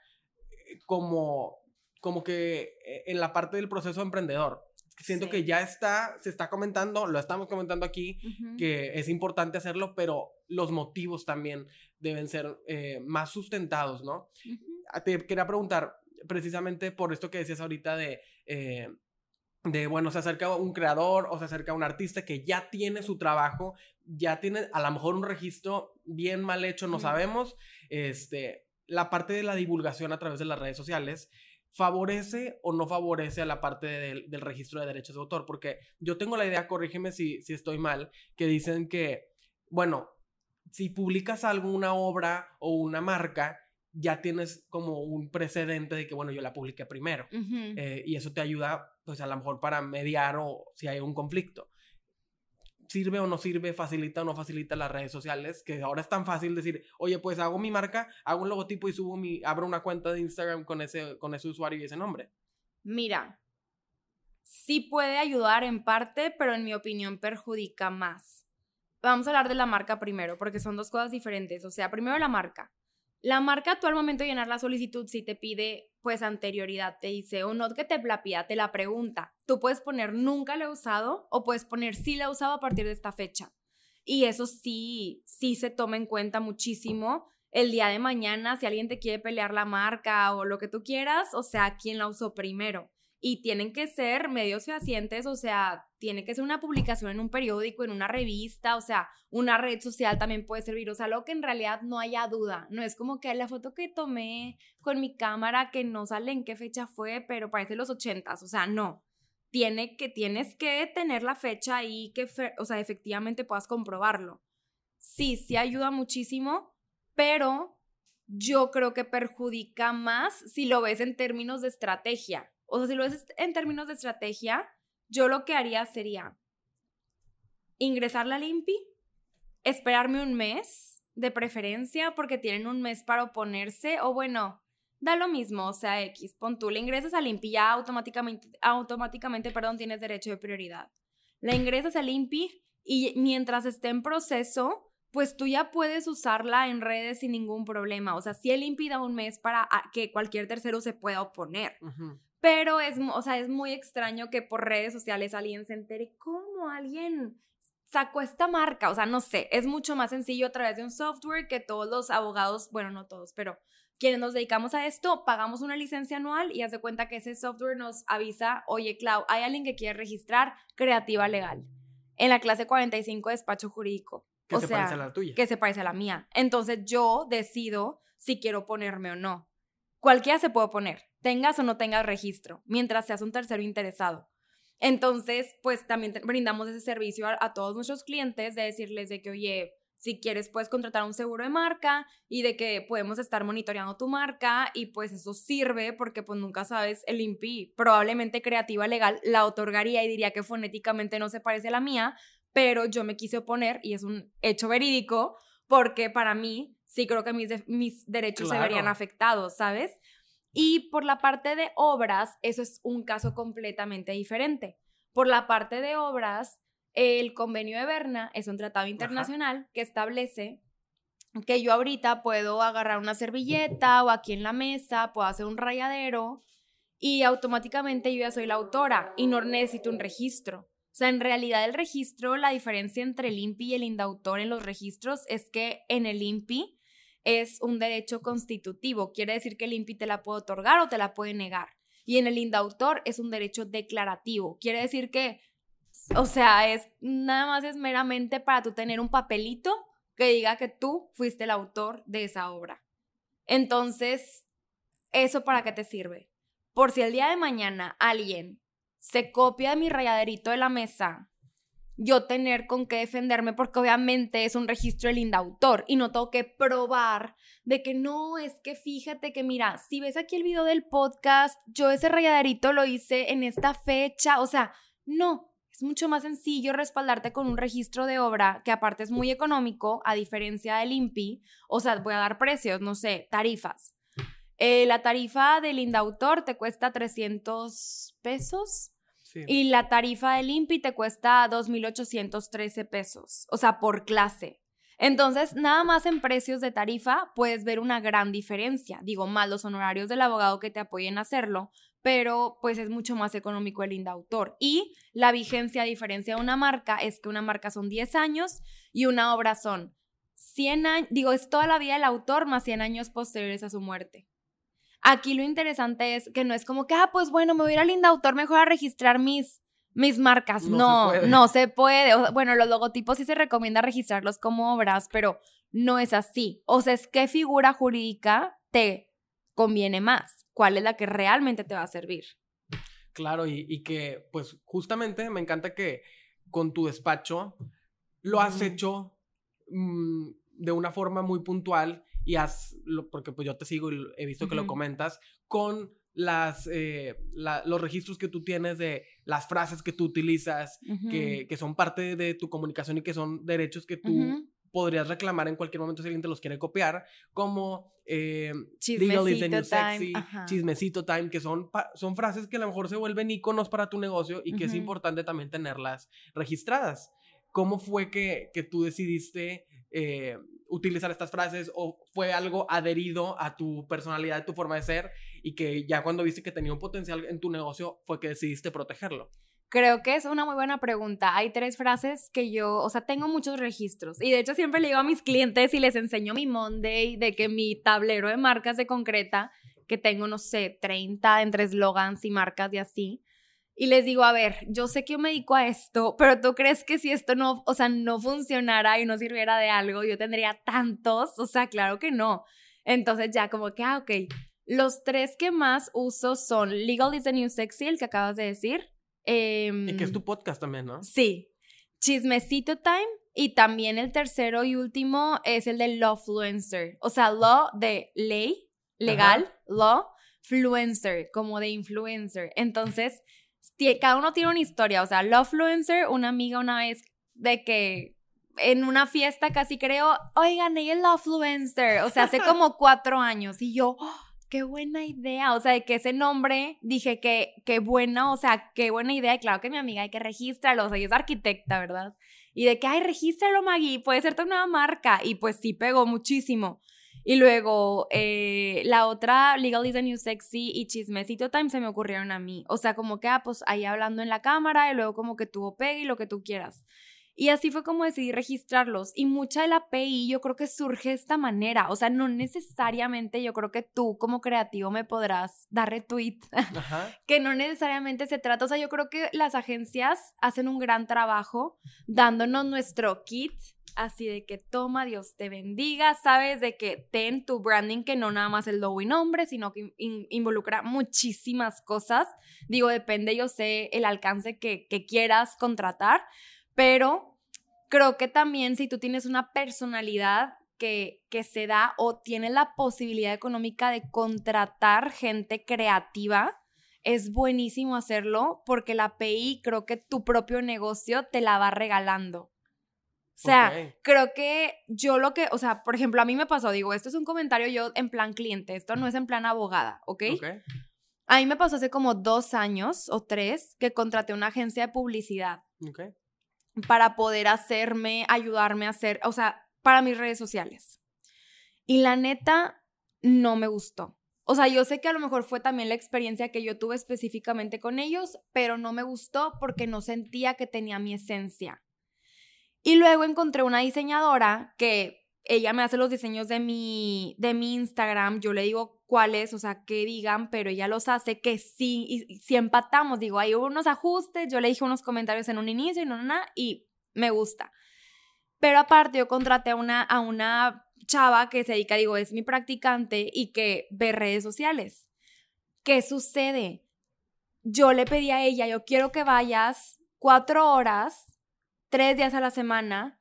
eh, como, como que eh, en la parte del proceso emprendedor siento que ya está, se está comentando, lo estamos comentando aquí, que es importante hacerlo, pero los motivos también deben ser eh, más sustentados, ¿no? Te quería preguntar, precisamente por esto que decías ahorita de, eh, de, bueno, se acerca un creador o se acerca un artista que ya tiene su trabajo, ya tiene a lo mejor un registro bien mal hecho, no sabemos, este, la parte de la divulgación a través de las redes sociales favorece o no favorece a la parte del registro de derechos de autor, porque yo tengo la idea, corrígeme si, si estoy mal, que dicen que, bueno, si publicas alguna obra o una marca, ya tienes como un precedente de que, bueno, yo la publiqué primero. Eh, y eso te ayuda, pues a lo mejor para mediar o si hay un conflicto sirve o no sirve, facilita o no facilita las redes sociales, que ahora es tan fácil decir, oye, pues hago mi marca, hago un logotipo y subo mi, abro una cuenta de Instagram con ese, con ese usuario y ese nombre. Mira, sí puede ayudar en parte, pero en mi opinión perjudica más. Vamos a hablar de la marca primero, porque son dos cosas diferentes. O sea, primero la marca. La marca, tú al momento de llenar la solicitud, si te pide pues anterioridad, te dice o no que te la pida, te la pregunta. Tú puedes poner nunca la he usado o puedes poner sí la he usado a partir de esta fecha. Y eso sí, sí se toma en cuenta muchísimo el día de mañana, si alguien te quiere pelear la marca o lo que tú quieras, o sea, quién la usó primero y tienen que ser medios fehacientes, o sea, tiene que ser una publicación en un periódico, en una revista, o sea, una red social también puede servir, o sea, lo que en realidad no haya duda, no es como que la foto que tomé con mi cámara que no sale en qué fecha fue, pero parece los ochentas, o sea, no. tiene que, tienes que tener la fecha ahí que, o sea, efectivamente puedas comprobarlo. Sí, sí ayuda muchísimo, pero yo creo que perjudica más si lo ves en términos de estrategia. O sea, si lo ves en términos de estrategia, yo lo que haría sería ingresar la limpi, esperarme un mes de preferencia porque tienen un mes para oponerse o bueno, da lo mismo, o sea, X, pon tú, le ingresas al INPI, ya automáticamente, automáticamente, perdón, tienes derecho de prioridad. Le ingresas al INPI y mientras esté en proceso, pues tú ya puedes usarla en redes sin ningún problema. O sea, si el INPI da un mes para que cualquier tercero se pueda oponer. Pero es, o sea, es muy extraño que por redes sociales alguien se entere cómo alguien sacó esta marca. O sea, no sé, es mucho más sencillo a través de un software que todos los abogados, bueno, no todos, pero quienes nos dedicamos a esto, pagamos una licencia anual y haz de cuenta que ese software nos avisa, oye, Clau, hay alguien que quiere registrar creativa legal en la clase 45 de despacho jurídico. Que se parece a la tuya. Que se parece a la mía. Entonces yo decido si quiero ponerme o no. Cualquiera se puede poner, tengas o no tengas registro, mientras seas un tercero interesado. Entonces, pues también brindamos ese servicio a, todos nuestros clientes de decirles de que, oye, si quieres, puedes contratar un seguro de marca y de que podemos estar monitoreando tu marca y pues eso sirve porque pues nunca sabes el INPI. Probablemente Creativa Legal la otorgaría y diría que fonéticamente no se parece a la mía, pero yo me quise oponer y es un hecho verídico porque para mí sí creo que mis, mis derechos se verían afectados, ¿sabes? Y por la parte de obras, eso es un caso completamente diferente. Por la parte de obras, el convenio de Berna es un tratado internacional que establece que yo ahorita puedo agarrar una servilleta o aquí en la mesa, puedo hacer un rayadero y automáticamente yo ya soy la autora y no necesito un registro. O sea, en realidad el registro, la diferencia entre el INPI y el indautor en los registros es que en el INPI es un derecho constitutivo, quiere decir que el INPI te la puede otorgar o te la puede negar. Y en el indautor es un derecho declarativo, quiere decir que o sea, es nada más es meramente para tú tener un papelito que diga que tú fuiste el autor de esa obra. Entonces, ¿eso para qué te sirve? Por si el día de mañana alguien se copia de mi rayaderito de la mesa, yo tener con qué defenderme porque obviamente es un registro del indautor y no tengo que probar de que no, es que fíjate que mira, si ves aquí el video del podcast, yo ese rayaderito lo hice en esta fecha, o sea, no, es mucho más sencillo respaldarte con un registro de obra que aparte es muy económico, a diferencia del INPI. O sea, voy a dar precios, no sé, tarifas. Eh, la tarifa del Indautor te cuesta 300 pesos. Y la tarifa del INPI te cuesta 2.813 pesos, o sea, por clase. Entonces, nada más en precios de tarifa puedes ver una gran diferencia. Digo, más los honorarios del abogado que te apoyen a hacerlo, pero pues es mucho más económico el indautor. Y la vigencia, a diferencia de una marca, es que una marca son 10 años y una obra son 100 años, digo, es toda la vida del autor más 100 años posteriores a su muerte. Aquí lo interesante es que no es como que, ah, pues bueno, me voy a ir al indautor mejor a registrar mis, mis marcas. No, no se puede. bueno, los logotipos sí se recomienda registrarlos como obras, pero no es así. O sea, es qué figura jurídica te conviene más cuál es la que realmente te va a servir. Claro, y, que pues justamente me encanta que con tu despacho lo has hecho mm, de una forma muy puntual y has, porque pues yo te sigo y he visto que lo comentas, con las, eh, los registros que tú tienes de las frases que tú utilizas, que, que, son parte de tu comunicación y que son derechos que tú podrías reclamar en cualquier momento si alguien te los quiere copiar, como eh, chismecito time, chismecito time, que son, son frases que a lo mejor se vuelven iconos para tu negocio y que es importante también tenerlas registradas. ¿Cómo fue que, que tú decidiste eh, utilizar estas frases o fue algo adherido a tu personalidad, a tu forma de ser y que ya cuando viste que tenía un potencial en tu negocio fue que decidiste protegerlo? Creo que es una muy buena pregunta. Hay tres frases que yo, o sea, tengo muchos registros y de hecho siempre le digo a mis clientes y les enseño mi Monday de que mi tablero de marcas de concreta, que tengo, no sé, 30 entre eslogans y marcas y así. Y les digo, a ver, yo sé que yo me dedico a esto, pero tú crees que si esto no, o sea, no funcionara y no sirviera de algo, yo tendría tantos, o sea, claro que no. Entonces ya como que, ah, ok, los tres que más uso son Legal is the New Sexy, el que acabas de decir, y que es tu podcast también, ¿no? Sí. Chismecito Time. Y también el tercero y último es el de Lawfluencer. O sea, law de ley, legal, law, fluencer, como de influencer. Entonces, cada uno tiene una historia. O sea, Lawfluencer, una amiga una vez de que en una fiesta casi creo, oigan, ella es Lawfluencer. O sea, hace como cuatro años. Y yo, ¡oh! qué buena idea. O sea, de que ese nombre, dije que qué buena, o sea, qué buena idea. Y claro que mi amiga hay que registrarlo. O sea, ella es arquitecta, ¿verdad? Y de que, ay, regístralo, Maggie, puede ser tu nueva marca. Y pues sí pegó muchísimo. Y luego eh, la otra, Legal is the New Sexy y Chismecito Time se me ocurrieron a mí. O sea, como que, ah, pues ahí hablando en la cámara y luego como que tuvo pegue y lo que tú quieras. Y así fue como decidí registrarlos. Y mucha de la API yo creo que surge de esta manera. O sea, no necesariamente yo creo que tú como creativo me podrás dar retweet. que no necesariamente se trata. O sea, yo creo que las agencias hacen un gran trabajo dándonos nuestro kit. Así de que toma, Dios te bendiga, sabes de que ten tu branding que no nada más el logo y nombre, sino que involucra muchísimas cosas. Digo, depende, yo sé el alcance que, que quieras contratar, pero creo que también si tú tienes una personalidad que, que se da o tienes la posibilidad económica de contratar gente creativa, es buenísimo hacerlo porque la API creo que tu propio negocio te la va regalando. O sea, creo que yo lo que, o sea, por ejemplo, a mí me pasó, digo, esto es un comentario yo en plan cliente, esto no es en plan abogada, ¿ok? okay. A mí me pasó hace como dos años o tres que contraté una agencia de publicidad. Okay para poder hacerme, ayudarme a hacer, o sea, para mis redes sociales. Y la neta, no me gustó. O sea, yo sé que a lo mejor fue también la experiencia que yo tuve específicamente con ellos, pero no me gustó porque no sentía que tenía mi esencia. Y luego encontré una diseñadora que ella me hace los diseños de mi, de mi Instagram, yo le digo cuáles, o sea, que digan, pero ella los hace que sí, y si empatamos, digo, hay unos ajustes, yo le dije unos comentarios en un inicio y no, nada, y me gusta. Pero aparte yo contraté a una, a una chava que se dedica, digo, es mi practicante y que ve redes sociales. ¿Qué sucede? Yo le pedí a ella, yo quiero que vayas cuatro horas, tres días a la semana,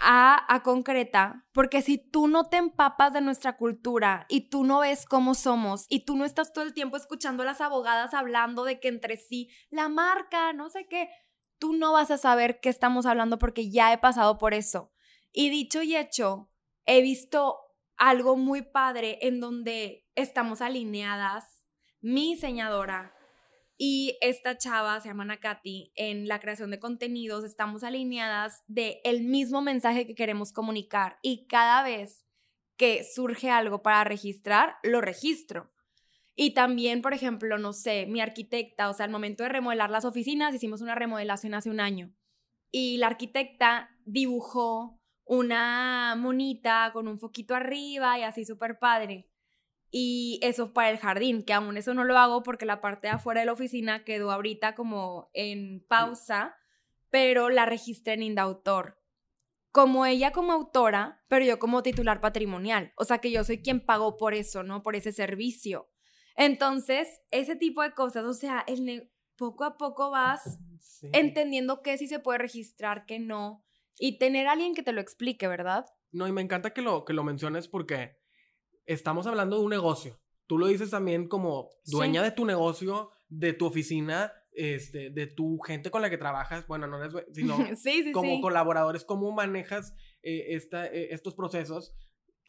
a, a, concreta, porque si tú no te empapas de nuestra cultura y tú no ves cómo somos y tú no estás todo el tiempo escuchando a las abogadas hablando de que entre sí la marca, no sé qué, tú no vas a saber qué estamos hablando porque ya he pasado por eso. Y dicho y hecho, he visto algo muy padre en donde estamos alineadas, mi diseñadora, y esta chava se llama Nakati. En la creación de contenidos estamos alineadas de el mismo mensaje que queremos comunicar y cada vez que surge algo para registrar, lo registro. Y también, por ejemplo, no sé, mi arquitecta, o sea, al momento de remodelar las oficinas, hicimos una remodelación hace un año. Y la arquitecta dibujó una monita con un foquito arriba y así súper padre y eso para el jardín, que aún eso no lo hago porque la parte de afuera de la oficina quedó ahorita como en pausa, pero la registré en Indautor. Como ella como autora, pero yo como titular patrimonial. O sea que yo soy quien pagó por eso, ¿no? Por ese servicio. Entonces, ese tipo de cosas, o sea, el poco a poco vas entendiendo qué sí se puede registrar, qué no. Y tener a alguien que te lo explique, ¿verdad? No, y me encanta que lo, que lo menciones porque estamos hablando de un negocio. Tú lo dices también como dueña de tu negocio, de tu oficina, este, de tu gente con la que trabajas, bueno, no eres, sino como colaboradores, cómo manejas eh, esta, eh, estos procesos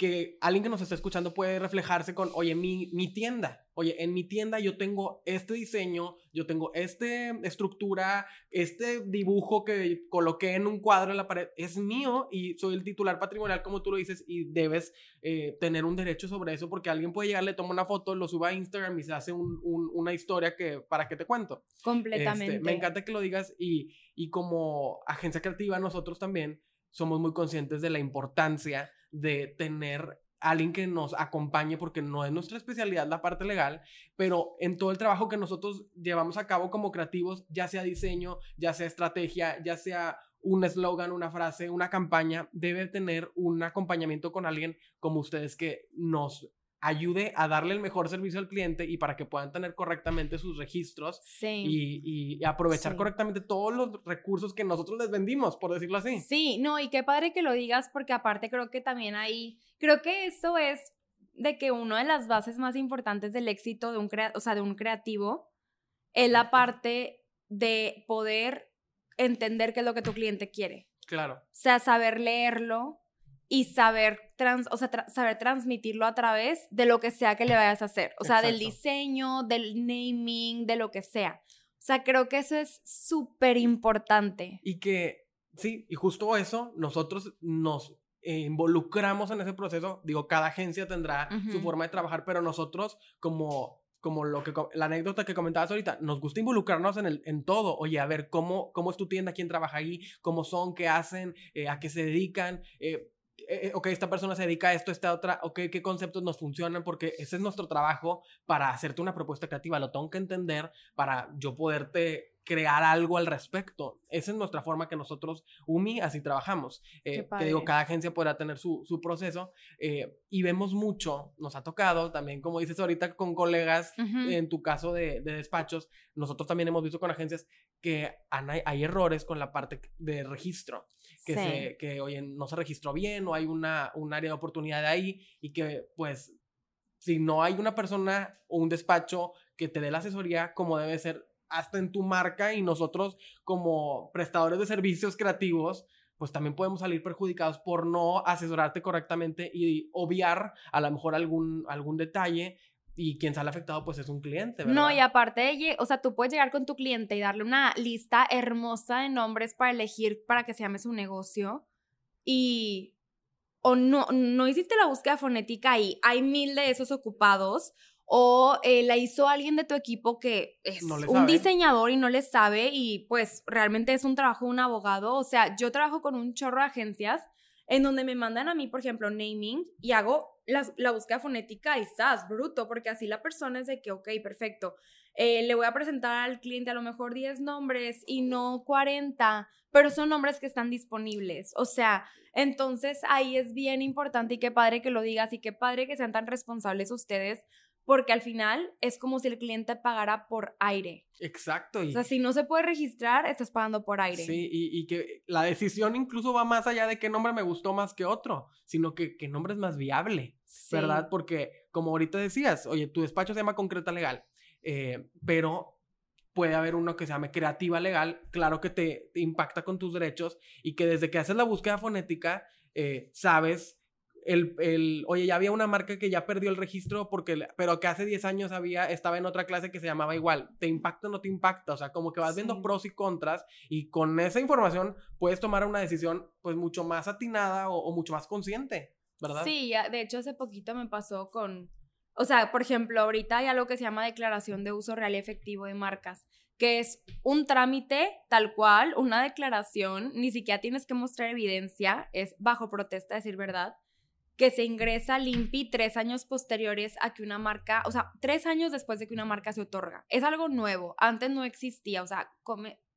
que alguien que nos está escuchando puede reflejarse con, oye, mi, mi tienda, oye, en mi tienda yo tengo este diseño, yo tengo esta estructura, este dibujo que coloqué en un cuadro en la pared, es mío y soy el titular patrimonial, como tú lo dices, y debes eh, tener un derecho sobre eso porque alguien puede llegar, le toma una foto, lo suba a Instagram y se hace una historia que, ¿para qué te cuento? Completamente. Este, me encanta que lo digas y, y como agencia creativa nosotros también somos muy conscientes de la importancia de tener alguien que nos acompañe porque no es nuestra especialidad la parte legal, pero en todo el trabajo que nosotros llevamos a cabo como creativos, ya sea diseño, ya sea estrategia, ya sea un eslogan, una frase, una campaña, debe tener un acompañamiento con alguien como ustedes que nos ayude a darle el mejor servicio al cliente y para que puedan tener correctamente sus registros y, y, aprovechar correctamente todos los recursos que nosotros les vendimos, por decirlo así. Sí, no, y qué padre que lo digas porque aparte creo que también ahí, creo que eso es de que una de las bases más importantes del éxito de un, o sea, de un creativo es la parte de poder entender qué es lo que tu cliente quiere. Claro. O sea, saber leerlo, y saber, trans, o sea, saber transmitirlo a través de lo que sea que le vayas a hacer. O sea, del diseño, del naming, de lo que sea. O sea, creo que eso es súper importante. Y que, sí, y justo eso, nosotros nos involucramos en ese proceso. Digo, cada agencia tendrá su forma de trabajar, pero nosotros como como lo que la anécdota que comentabas ahorita, nos gusta involucrarnos en, el, en todo. Oye, a ver, ¿cómo, ¿cómo es tu tienda? ¿Quién trabaja ahí? ¿Cómo son? ¿Qué hacen? Eh, ¿A qué se dedican? Eh, eh, eh, ok, esta persona se dedica a esto, esta otra, ok, qué conceptos nos funcionan, porque ese es nuestro trabajo para hacerte una propuesta creativa, lo tengo que entender para yo poderte crear algo al respecto. Esa es nuestra forma que nosotros, UMI, así trabajamos. Eh, te digo, cada agencia podrá tener su, su proceso eh, y vemos mucho, nos ha tocado también, como dices ahorita con colegas, en tu caso de, de, despachos, nosotros también hemos visto con agencias que hay errores con la parte de registro que, se, que oye, no se registró bien o hay una, un área de oportunidad ahí y que pues si no hay una persona o un despacho que te dé la asesoría como debe ser hasta en tu marca y nosotros como prestadores de servicios creativos pues también podemos salir perjudicados por no asesorarte correctamente y obviar a lo mejor algún, algún detalle y quien sale afectado pues es un cliente, ¿verdad? No, y aparte, o sea, tú puedes llegar con tu cliente y darle una lista hermosa de nombres para elegir para que se llame su negocio y o no, no hiciste la búsqueda fonética y hay mil de esos ocupados o eh, la hizo alguien de tu equipo que es un diseñador y no le sabe y pues realmente es un trabajo de un abogado. O sea, yo trabajo con un chorro de agencias en donde me mandan a mí, por ejemplo, naming y hago la, búsqueda fonética y ¡zas! bruto, porque así la persona es de que, ok, perfecto, eh, le voy a presentar al cliente a lo mejor 10 nombres y no 40, pero son nombres que están disponibles. O sea, entonces ahí es bien importante y qué padre que lo digas y qué padre que sean tan responsables ustedes porque al final es como si el cliente pagara por aire. Exacto. o sea, si no se puede registrar, estás pagando por aire. Sí, y, que la decisión incluso va más allá de qué nombre me gustó más que otro, sino que qué nombre es más viable, ¿verdad? Porque como ahorita decías, oye, tu despacho se llama Concreta Legal, eh, pero puede haber uno que se llame Creativa Legal, claro que te, impacta con tus derechos y que desde que haces la búsqueda fonética, eh, sabes el, el, oye, ya había una marca que ya perdió el registro porque, pero que hace 10 años había, estaba en otra clase que se llamaba igual. ¿Te impacta o no te impacta? O sea, como que vas viendo pros y contras y con esa información puedes tomar una decisión pues mucho más atinada o, mucho más consciente, ¿verdad? Sí, de hecho hace poquito me pasó con, o sea, por ejemplo, ahorita hay algo que se llama declaración de uso real y efectivo de marcas que es un trámite tal cual, una declaración, ni siquiera tienes que mostrar evidencia, es bajo protesta, decir verdad, que se ingresa al INPI tres años posteriores a que una marca, o sea, tres años después de que una marca se otorga. Es algo nuevo, antes no existía, o sea,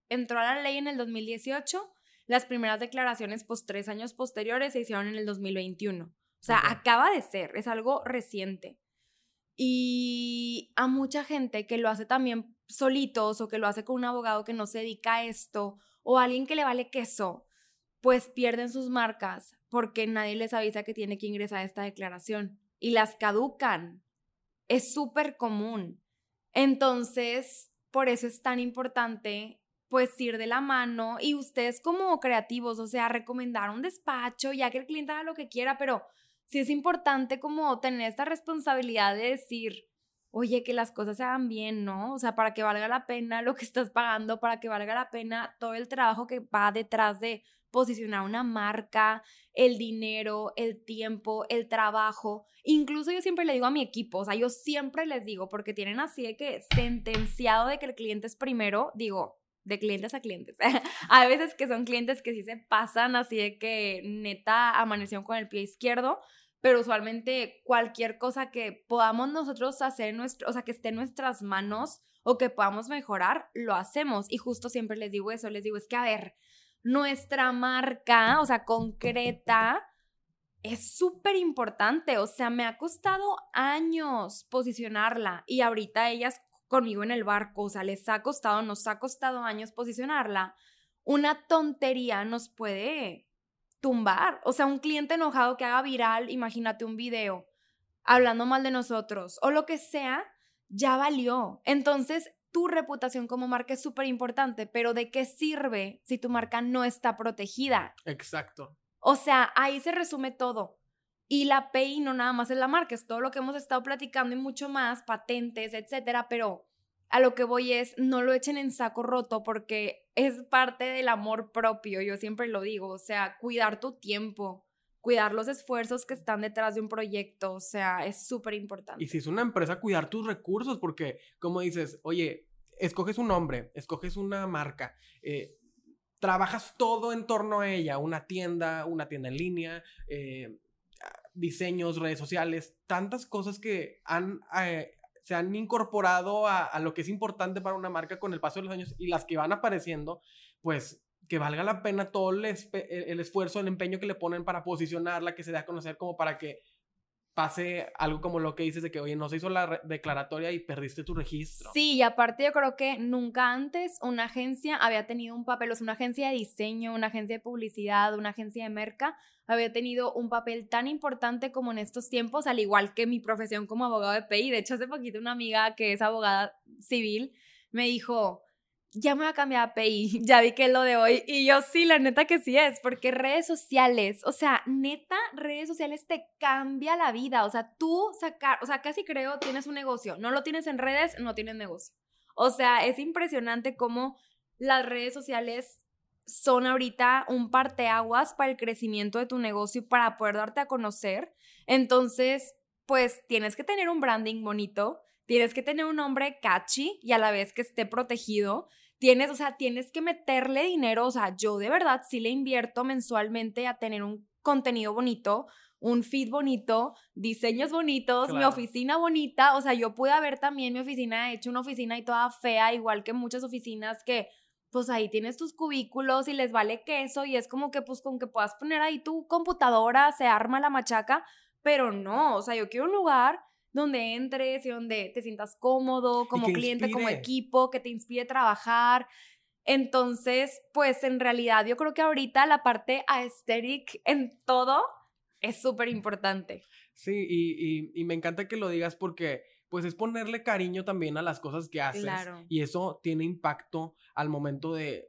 entró a la ley en el 2018, las primeras declaraciones pues tres años posteriores se hicieron en el 2021. O sea, acaba de ser, es algo reciente. Y a mucha gente que lo hace también solitos o que lo hace con un abogado que no se dedica a esto o alguien que le vale queso, pues pierden sus marcas porque nadie les avisa que tiene que ingresar esta declaración y las caducan. Es súper común. Entonces, por eso es tan importante pues ir de la mano y ustedes como creativos, o sea, recomendar un despacho, ya que el cliente haga lo que quiera, pero sí es importante como tener esta responsabilidad de decir, oye, que las cosas se hagan bien, ¿no? O sea, para que valga la pena lo que estás pagando, para que valga la pena todo el trabajo que va detrás de posicionar una marca, el dinero, el tiempo, el trabajo. Incluso yo siempre le digo a mi equipo, o sea, yo siempre les digo, porque tienen así de que sentenciado de que el cliente es primero, digo, de clientes a clientes. Hay veces que son clientes que sí se pasan así de que neta amanecieron con el pie izquierdo, pero usualmente cualquier cosa que podamos nosotros hacer, nuestro, o sea, que esté en nuestras manos o que podamos mejorar, lo hacemos. Y justo siempre les digo eso, les digo, es que a ver, nuestra marca, o sea, concreta, es súper importante. O sea, me ha costado años posicionarla y ahorita ellas conmigo en el barco, o sea, les ha costado, nos ha costado años posicionarla. Una tontería nos puede tumbar. O sea, un cliente enojado que haga viral, imagínate un video hablando mal de nosotros o lo que sea, ya valió. Entonces, tu reputación como marca es súper importante, pero ¿de qué sirve si tu marca no está protegida? Exacto. O sea, ahí se resume todo. Y la PI no nada más es la marca, es todo lo que hemos estado platicando y mucho más, patentes, etcétera, pero a lo que voy es, no lo echen en saco roto porque es parte del amor propio, yo siempre lo digo, o sea, cuidar tu tiempo, cuidar los esfuerzos que están detrás de un proyecto, o sea, es súper importante. Y si es una empresa, cuidar tus recursos, porque como dices, oye, escoges un nombre, escoges una marca, eh, trabajas todo en torno a ella, una tienda, una tienda en línea, eh, diseños, redes sociales, tantas cosas que han, eh, se han incorporado a, a, lo que es importante para una marca con el paso de los años y las que van apareciendo, pues que valga la pena todo el, esfuerzo, el empeño que le ponen para posicionarla, que se dé a conocer como para que pase algo como lo que dices de que, oye, no se hizo la declaratoria y perdiste tu registro. Sí, y aparte yo creo que nunca antes una agencia había tenido un papel, o sea, una agencia de diseño, una agencia de publicidad, una agencia de merca, había tenido un papel tan importante como en estos tiempos, al igual que mi profesión como abogado de PI. De hecho, hace poquito una amiga que es abogada civil me dijo, ya me voy a cambiar a PI, ya vi que es lo de hoy. Y yo sí, la neta que sí es, porque redes sociales, o sea, neta, redes sociales te cambia la vida. O sea, tú sacar, o sea, casi creo tienes un negocio, no lo tienes en redes, no tienes negocio. O sea, es impresionante cómo las redes sociales son ahorita un parteaguas para el crecimiento de tu negocio y para poder darte a conocer. Entonces, pues tienes que tener un branding bonito, tienes que tener un nombre catchy y a la vez que esté protegido tienes, o sea, tienes que meterle dinero, o sea, yo de verdad sí le invierto mensualmente a tener un contenido bonito, un feed bonito, diseños bonitos, mi oficina bonita, o sea, yo pude haber también mi oficina hecho una oficina y toda fea, igual que muchas oficinas que pues ahí tienes tus cubículos y les vale queso y es como que pues con que puedas poner ahí tu computadora, se arma la machaca, pero no, o sea, yo quiero un lugar donde entres y donde te sientas cómodo como cliente, como equipo, que te inspire a trabajar. Entonces, pues en realidad yo creo que ahorita la parte aesthetic en todo es súper importante. Sí, y, me encanta que lo digas porque pues es ponerle cariño también a las cosas que haces. Y eso tiene impacto al momento de,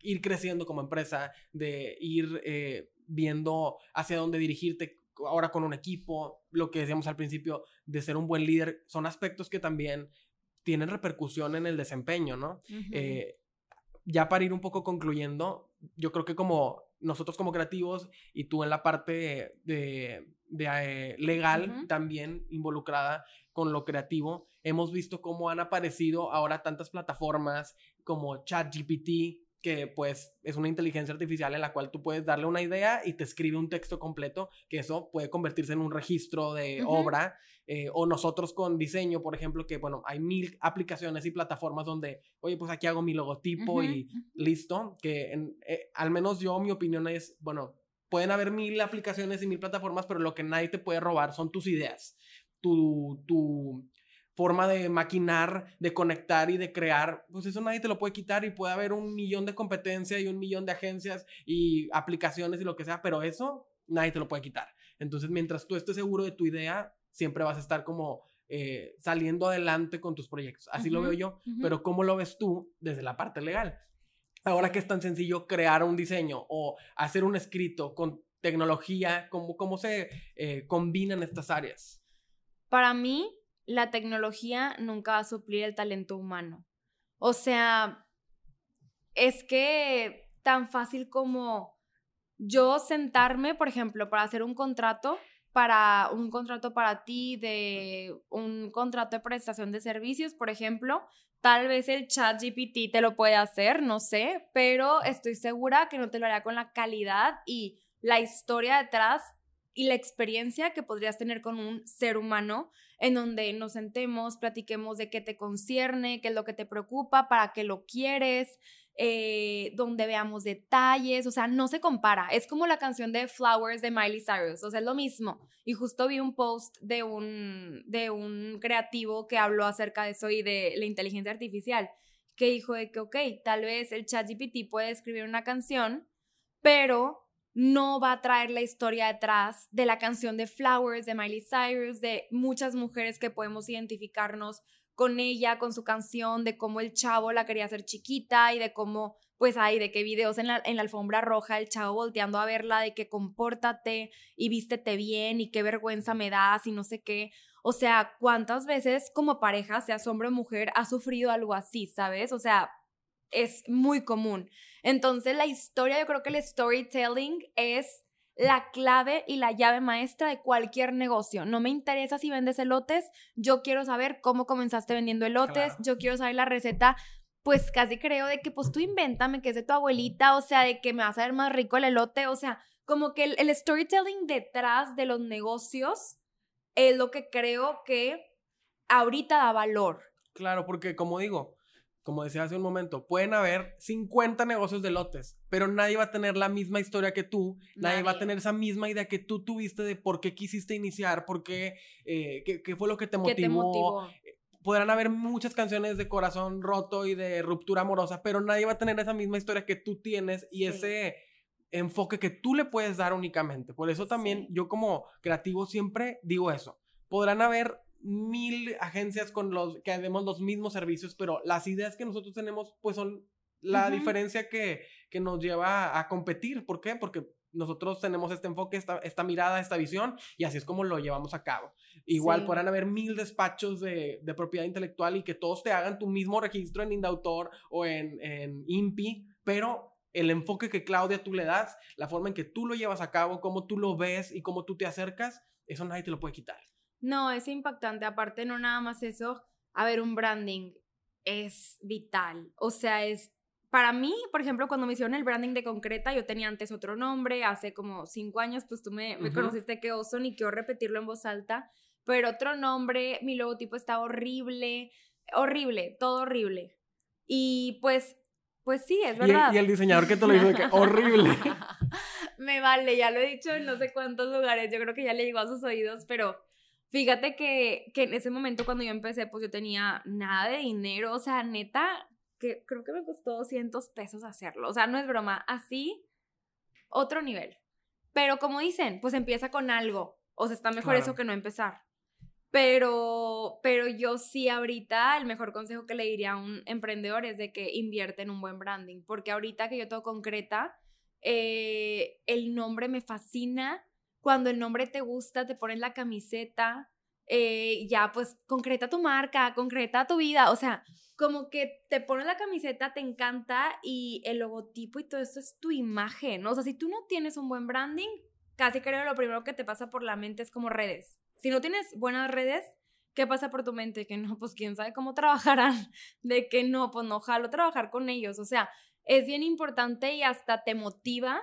ir creciendo como empresa, de ir eh, viendo hacia dónde dirigirte ahora con un equipo, lo que decíamos al principio de ser un buen líder, son aspectos que también tienen repercusión en el desempeño, ¿no? Eh, ya para ir un poco concluyendo, yo creo que como nosotros como creativos y tú en la parte de, eh, legal también involucrada con lo creativo, hemos visto cómo han aparecido ahora tantas plataformas como ChatGPT, que pues es una inteligencia artificial en la cual tú puedes darle una idea y te escribe un texto completo, que eso puede convertirse en un registro de obra, eh, o nosotros con diseño, por ejemplo, que bueno, hay mil aplicaciones y plataformas donde, oye, pues aquí hago mi logotipo y listo, que eh, al menos yo, mi opinión es, bueno, pueden haber mil aplicaciones y mil plataformas, pero lo que nadie te puede robar son tus ideas, tu, tu forma de maquinar, de conectar y de crear, pues eso nadie te lo puede quitar y puede haber un millón de competencias y un millón de agencias y aplicaciones y lo que sea, pero eso nadie te lo puede quitar. Entonces, mientras tú estés seguro de tu idea, siempre vas a estar como eh, saliendo adelante con tus proyectos. Así lo veo yo, pero ¿cómo lo ves tú desde la parte legal? Ahora que es tan sencillo crear un diseño o hacer un escrito con tecnología, ¿cómo, cómo se eh, combinan estas áreas? Para mí, la tecnología nunca va a suplir el talento humano. O sea, es que tan fácil como yo sentarme, por ejemplo, para hacer un contrato, para un contrato para ti de un contrato de prestación de servicios, por ejemplo, tal vez el chat GPT te lo puede hacer, no sé, pero estoy segura que no te lo hará con la calidad y la historia detrás y la experiencia que podrías tener con un ser humano en donde nos sentemos, platiquemos de qué te concierne, qué es lo que te preocupa, para qué lo quieres. eh, donde veamos detalles, o sea, no se compara. Es como la canción de Flowers de Miley Cyrus, o sea, es lo mismo. Y justo vi un post de un, de un creativo que habló acerca de eso y de la inteligencia artificial, que dijo de que, ok, tal vez el ChatGPT puede escribir una canción, pero no va a traer la historia detrás de la canción de Flowers de Miley Cyrus, de muchas mujeres que podemos identificarnos con ella, con su canción, de cómo el chavo la quería hacer chiquita y de cómo, pues hay, de qué videos en la, en la alfombra roja, el chavo volteando a verla, de que compórtate y vístete bien y qué vergüenza me das y no sé qué. O sea, ¿cuántas veces como pareja, sea hombre o mujer, ha sufrido algo así, sabes? O sea, es muy común. Entonces, la historia, yo creo que el storytelling es la clave y la llave maestra de cualquier negocio. No me interesa si vendes elotes, yo quiero saber cómo comenzaste vendiendo elotes, yo quiero saber la receta. Pues casi creo de que pues tú invéntame que es de tu abuelita, o sea, de que me vas a ver más rico el elote, o sea, como que el, el storytelling detrás de los negocios es lo que creo que ahorita da valor. Claro, porque como digo, como decía hace un momento, pueden haber 50 negocios de lotes, pero nadie va a tener la misma historia que tú, nadie, va a tener esa misma idea que tú tuviste de por qué quisiste iniciar, por qué, eh, qué, fue lo que te motivó. Eh, podrán haber muchas canciones de corazón roto y de ruptura amorosa, pero nadie va a tener esa misma historia que tú tienes y ese enfoque que tú le puedes dar únicamente. Por eso también yo como creativo siempre digo eso. Podrán haber mil agencias con los que hacemos los mismos servicios, pero las ideas que nosotros tenemos pues son la diferencia que, que, nos lleva a competir. ¿Por qué? Porque nosotros tenemos este enfoque, esta, esta mirada, esta visión y así es como lo llevamos a cabo. Igual podrán haber mil despachos de, de, propiedad intelectual y que todos te hagan tu mismo registro en Indautor o en, en INPI, pero el enfoque que Claudia tú le das, la forma en que tú lo llevas a cabo, cómo tú lo ves y cómo tú te acercas, eso nadie te lo puede quitar. No, es impactante. Aparte, no nada más eso. A ver, un branding es vital. O sea, es. Para mí, por ejemplo, cuando me hicieron el branding de Concreta, yo tenía antes otro nombre, hace como cinco años, pues tú me, conociste que oso, ni quiero repetirlo en voz alta, pero otro nombre, mi logotipo está horrible, horrible, todo horrible. Y pues, pues sí, es verdad. Y el, diseñador que te lo dijo, que horrible. me vale, ya lo he dicho en no sé cuántos lugares, yo creo que ya le llegó a sus oídos, pero Fíjate que, que en ese momento cuando yo empecé, pues yo tenía nada de dinero, o sea, neta, que creo que me costó 200 pesos hacerlo, o sea, no es broma, así, otro nivel. Pero como dicen, pues empieza con algo, o sea, está mejor eso que no empezar. Pero, pero yo sí ahorita el mejor consejo que le diría a un emprendedor es de que invierte en un buen branding, porque ahorita que yo todo concreta, eh, el nombre me fascina, cuando el nombre te gusta, te pones la camiseta, eh, ya pues concreta tu marca, concreta tu vida, o sea, como que te pones la camiseta, te encanta y el logotipo y todo eso es tu imagen, o sea, si tú no tienes un buen branding, casi creo lo primero que te pasa por la mente es como redes. Si no tienes buenas redes, ¿qué pasa por tu mente? Que no, pues quién sabe cómo trabajarán, de que no, pues no jalo trabajar con ellos, o sea, es bien importante y hasta te motiva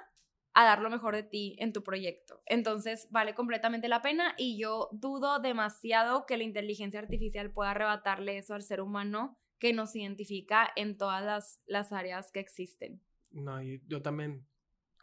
a dar lo mejor de ti en tu proyecto. Entonces, vale completamente la pena y yo dudo demasiado que la inteligencia artificial pueda arrebatarle eso al ser humano que nos identifica en todas las, áreas que existen. No, yo también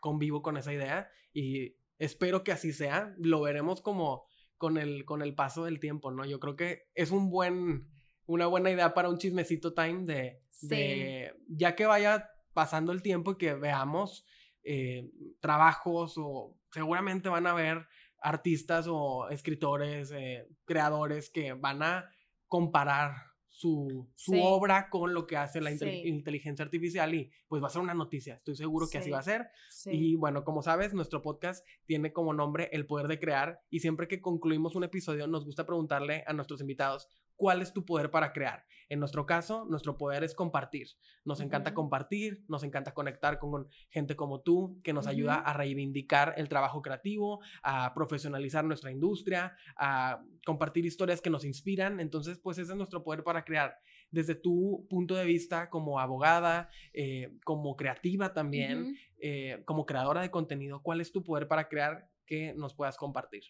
convivo con esa idea y espero que así sea. Lo veremos como con el, con el paso del tiempo, ¿no? Yo creo que es un buen, una buena idea para un chismecito time de, de ya que vaya pasando el tiempo y que veamos eh, trabajos o seguramente van a haber artistas o escritores, eh, creadores que van a comparar su, su obra con lo que hace la inteligencia artificial y pues va a ser una noticia, estoy seguro que así va a ser. Y bueno, como sabes, nuestro podcast tiene como nombre El Poder de Crear y siempre que concluimos un episodio nos gusta preguntarle a nuestros invitados cuál es tu poder para crear. En nuestro caso, nuestro poder es compartir. Nos encanta compartir, nos encanta conectar con gente como tú, que nos ayuda a reivindicar el trabajo creativo, a profesionalizar nuestra industria, a compartir historias que nos inspiran. Entonces, pues ese es nuestro poder para crear. Desde tu punto de vista como abogada, eh, como creativa también, eh, como creadora de contenido, ¿cuál es tu poder para crear que nos puedas compartir?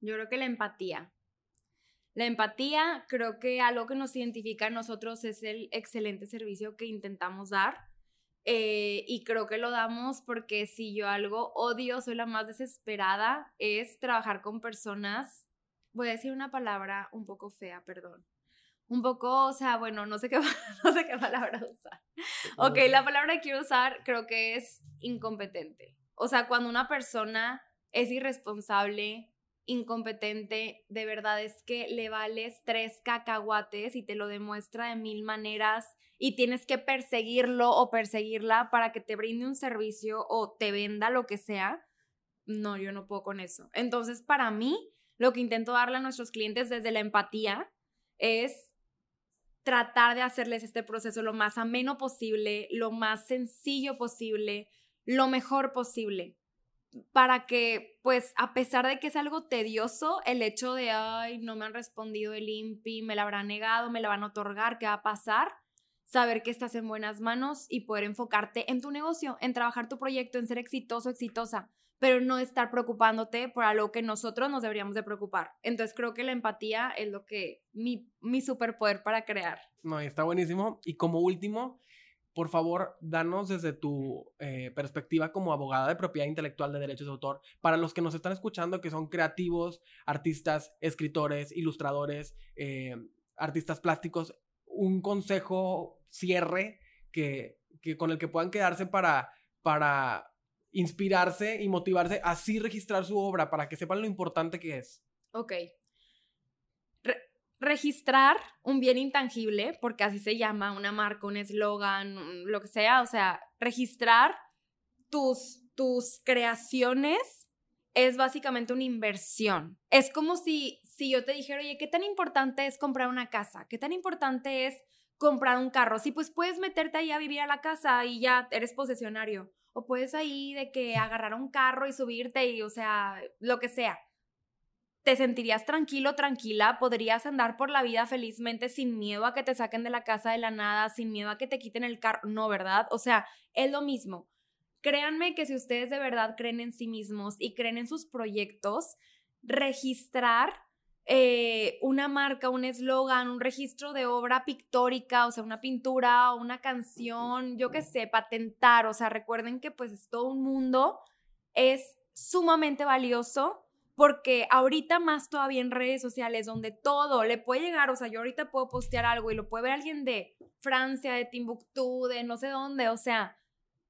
Yo creo que la empatía. La empatía, creo que algo que nos identifica a nosotros es el excelente servicio que intentamos dar Eh, y creo que lo damos porque si yo algo odio, soy la más desesperada, es trabajar con personas, voy a decir una palabra un poco fea, perdón. Un poco, o sea, bueno, no sé qué, no sé qué palabra usar. Ok, la palabra que quiero usar creo que es incompetente. O sea, cuando una persona es irresponsable, incompetente, de verdad es que le vales tres cacahuates y te lo demuestra de mil maneras y tienes que perseguirlo o perseguirla para que te brinde un servicio o te venda lo que sea. No, yo no puedo con eso. Entonces, para mí, lo que intento darle a nuestros clientes desde la empatía es tratar de hacerles este proceso lo más ameno posible, lo más sencillo posible, lo mejor posible para que, pues, a pesar de que es algo tedioso, el hecho de, ay, no me han respondido el INPI, me la habrán negado, me la van a otorgar, ¿qué va a pasar? Saber que estás en buenas manos y poder enfocarte en tu negocio, en trabajar tu proyecto, en ser exitoso, exitosa, pero no estar preocupándote por algo que nosotros nos deberíamos de preocupar. Entonces creo que la empatía es lo que, mi, mi superpoder para crear. No, está buenísimo. Y como último, por favor, danos desde tu eh, perspectiva como abogada de propiedad intelectual de derechos de autor, para los que nos están escuchando, que son creativos, artistas, escritores, ilustradores, eh, artistas plásticos, un consejo cierre que, con el que puedan quedarse para, para inspirarse y motivarse, así registrar su obra, para que sepan lo importante que es. Ok, registrar un bien intangible, porque así se llama, una marca, un eslogan, lo que sea, o sea, registrar tus, tus creaciones es básicamente una inversión. Es como si, si yo te dijera, oye, ¿qué tan importante es comprar una casa? ¿Qué tan importante es comprar un carro? Sí, pues puedes meterte ahí a vivir a la casa y ya eres posesionario. O puedes ahí de que agarrar un carro y subirte y, o sea, lo que sea te sentirías tranquilo, tranquila, podrías andar por la vida felizmente sin miedo a que te saquen de la casa de la nada, sin miedo a que te quiten el carro, no, ¿verdad? O sea, es lo mismo. Créanme que si ustedes de verdad creen en sí mismos y creen en sus proyectos, registrar eh, una marca, un eslogan, un registro de obra pictórica, o sea, una pintura, una canción, yo qué sé, patentar, o sea, recuerden que pues es todo un mundo, es sumamente valioso porque ahorita más todavía en redes sociales donde todo le puede llegar, o sea, yo ahorita puedo postear algo y lo puede ver alguien de Francia, de Timbuktu, de no sé dónde, o sea,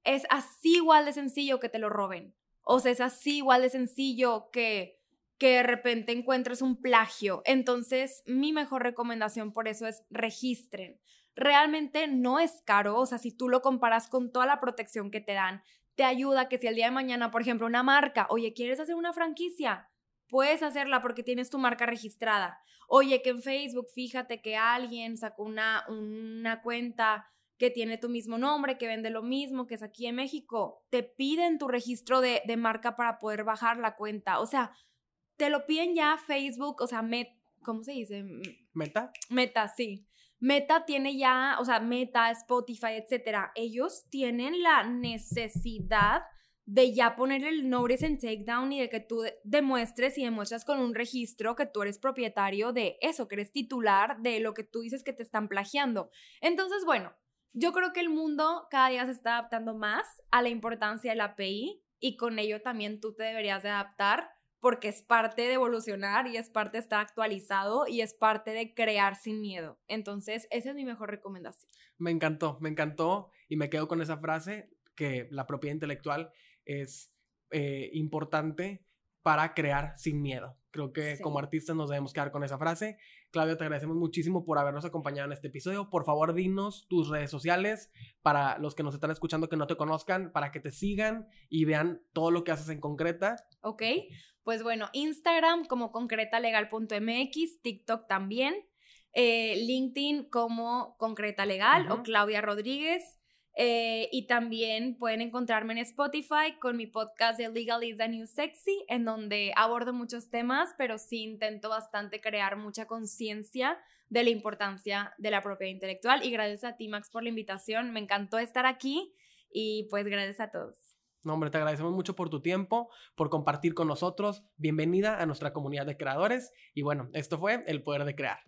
es así igual de sencillo que te lo roben. O sea, es así igual de sencillo que que de repente encuentres un plagio. Entonces, mi mejor recomendación por eso es registren. Realmente no es caro, o sea, si tú lo comparas con toda la protección que te dan, te ayuda que si el día de mañana, por ejemplo, una marca, oye, ¿quieres hacer una franquicia? Puedes hacerla porque tienes tu marca registrada. Oye, que en Facebook, fíjate que alguien sacó una, una cuenta que tiene tu mismo nombre, que vende lo mismo, que es aquí en México, te piden tu registro de, marca para poder bajar la cuenta. O sea, te lo piden ya Facebook, o sea, ¿cómo se dice? Meta. Meta, sí. Meta tiene ya, o sea, Meta, Spotify, etcétera. Ellos tienen la necesidad de ya poner el notice en takedown y de que tú demuestres y demuestras con un registro que tú eres propietario de eso, que eres titular de lo que tú dices que te están plagiando. Entonces, bueno, yo creo que el mundo cada día se está adaptando más a la importancia del API y con ello también tú te deberías de adaptar porque es parte de evolucionar y es parte de estar actualizado y es parte de crear sin miedo. Entonces, esa es mi mejor recomendación. Me encantó, me encantó y me quedo con esa frase que la propiedad intelectual es eh, importante para crear sin miedo. Creo que como artistas nos debemos quedar con esa frase. Claudia, te agradecemos muchísimo por habernos acompañado en este episodio. Por favor, dinos tus redes sociales para los que nos están escuchando que no te conozcan, para que te sigan y vean todo lo que haces en concreta. Ok, pues bueno, Instagram como concretalegal.mx, TikTok también, eh, LinkedIn como Concreta Legal o Claudia Rodríguez. Eh, y también pueden encontrarme en Spotify con mi podcast de Legal is the New Sexy, en donde abordo muchos temas, pero sí intento bastante crear mucha conciencia de la importancia de la propiedad intelectual. Y gracias a ti, Max, por la invitación. Me encantó estar aquí y pues gracias a todos. No, hombre, te agradecemos mucho por tu tiempo, por compartir con nosotros. Bienvenida a nuestra comunidad de creadores. Y bueno, esto fue El Poder de Crear.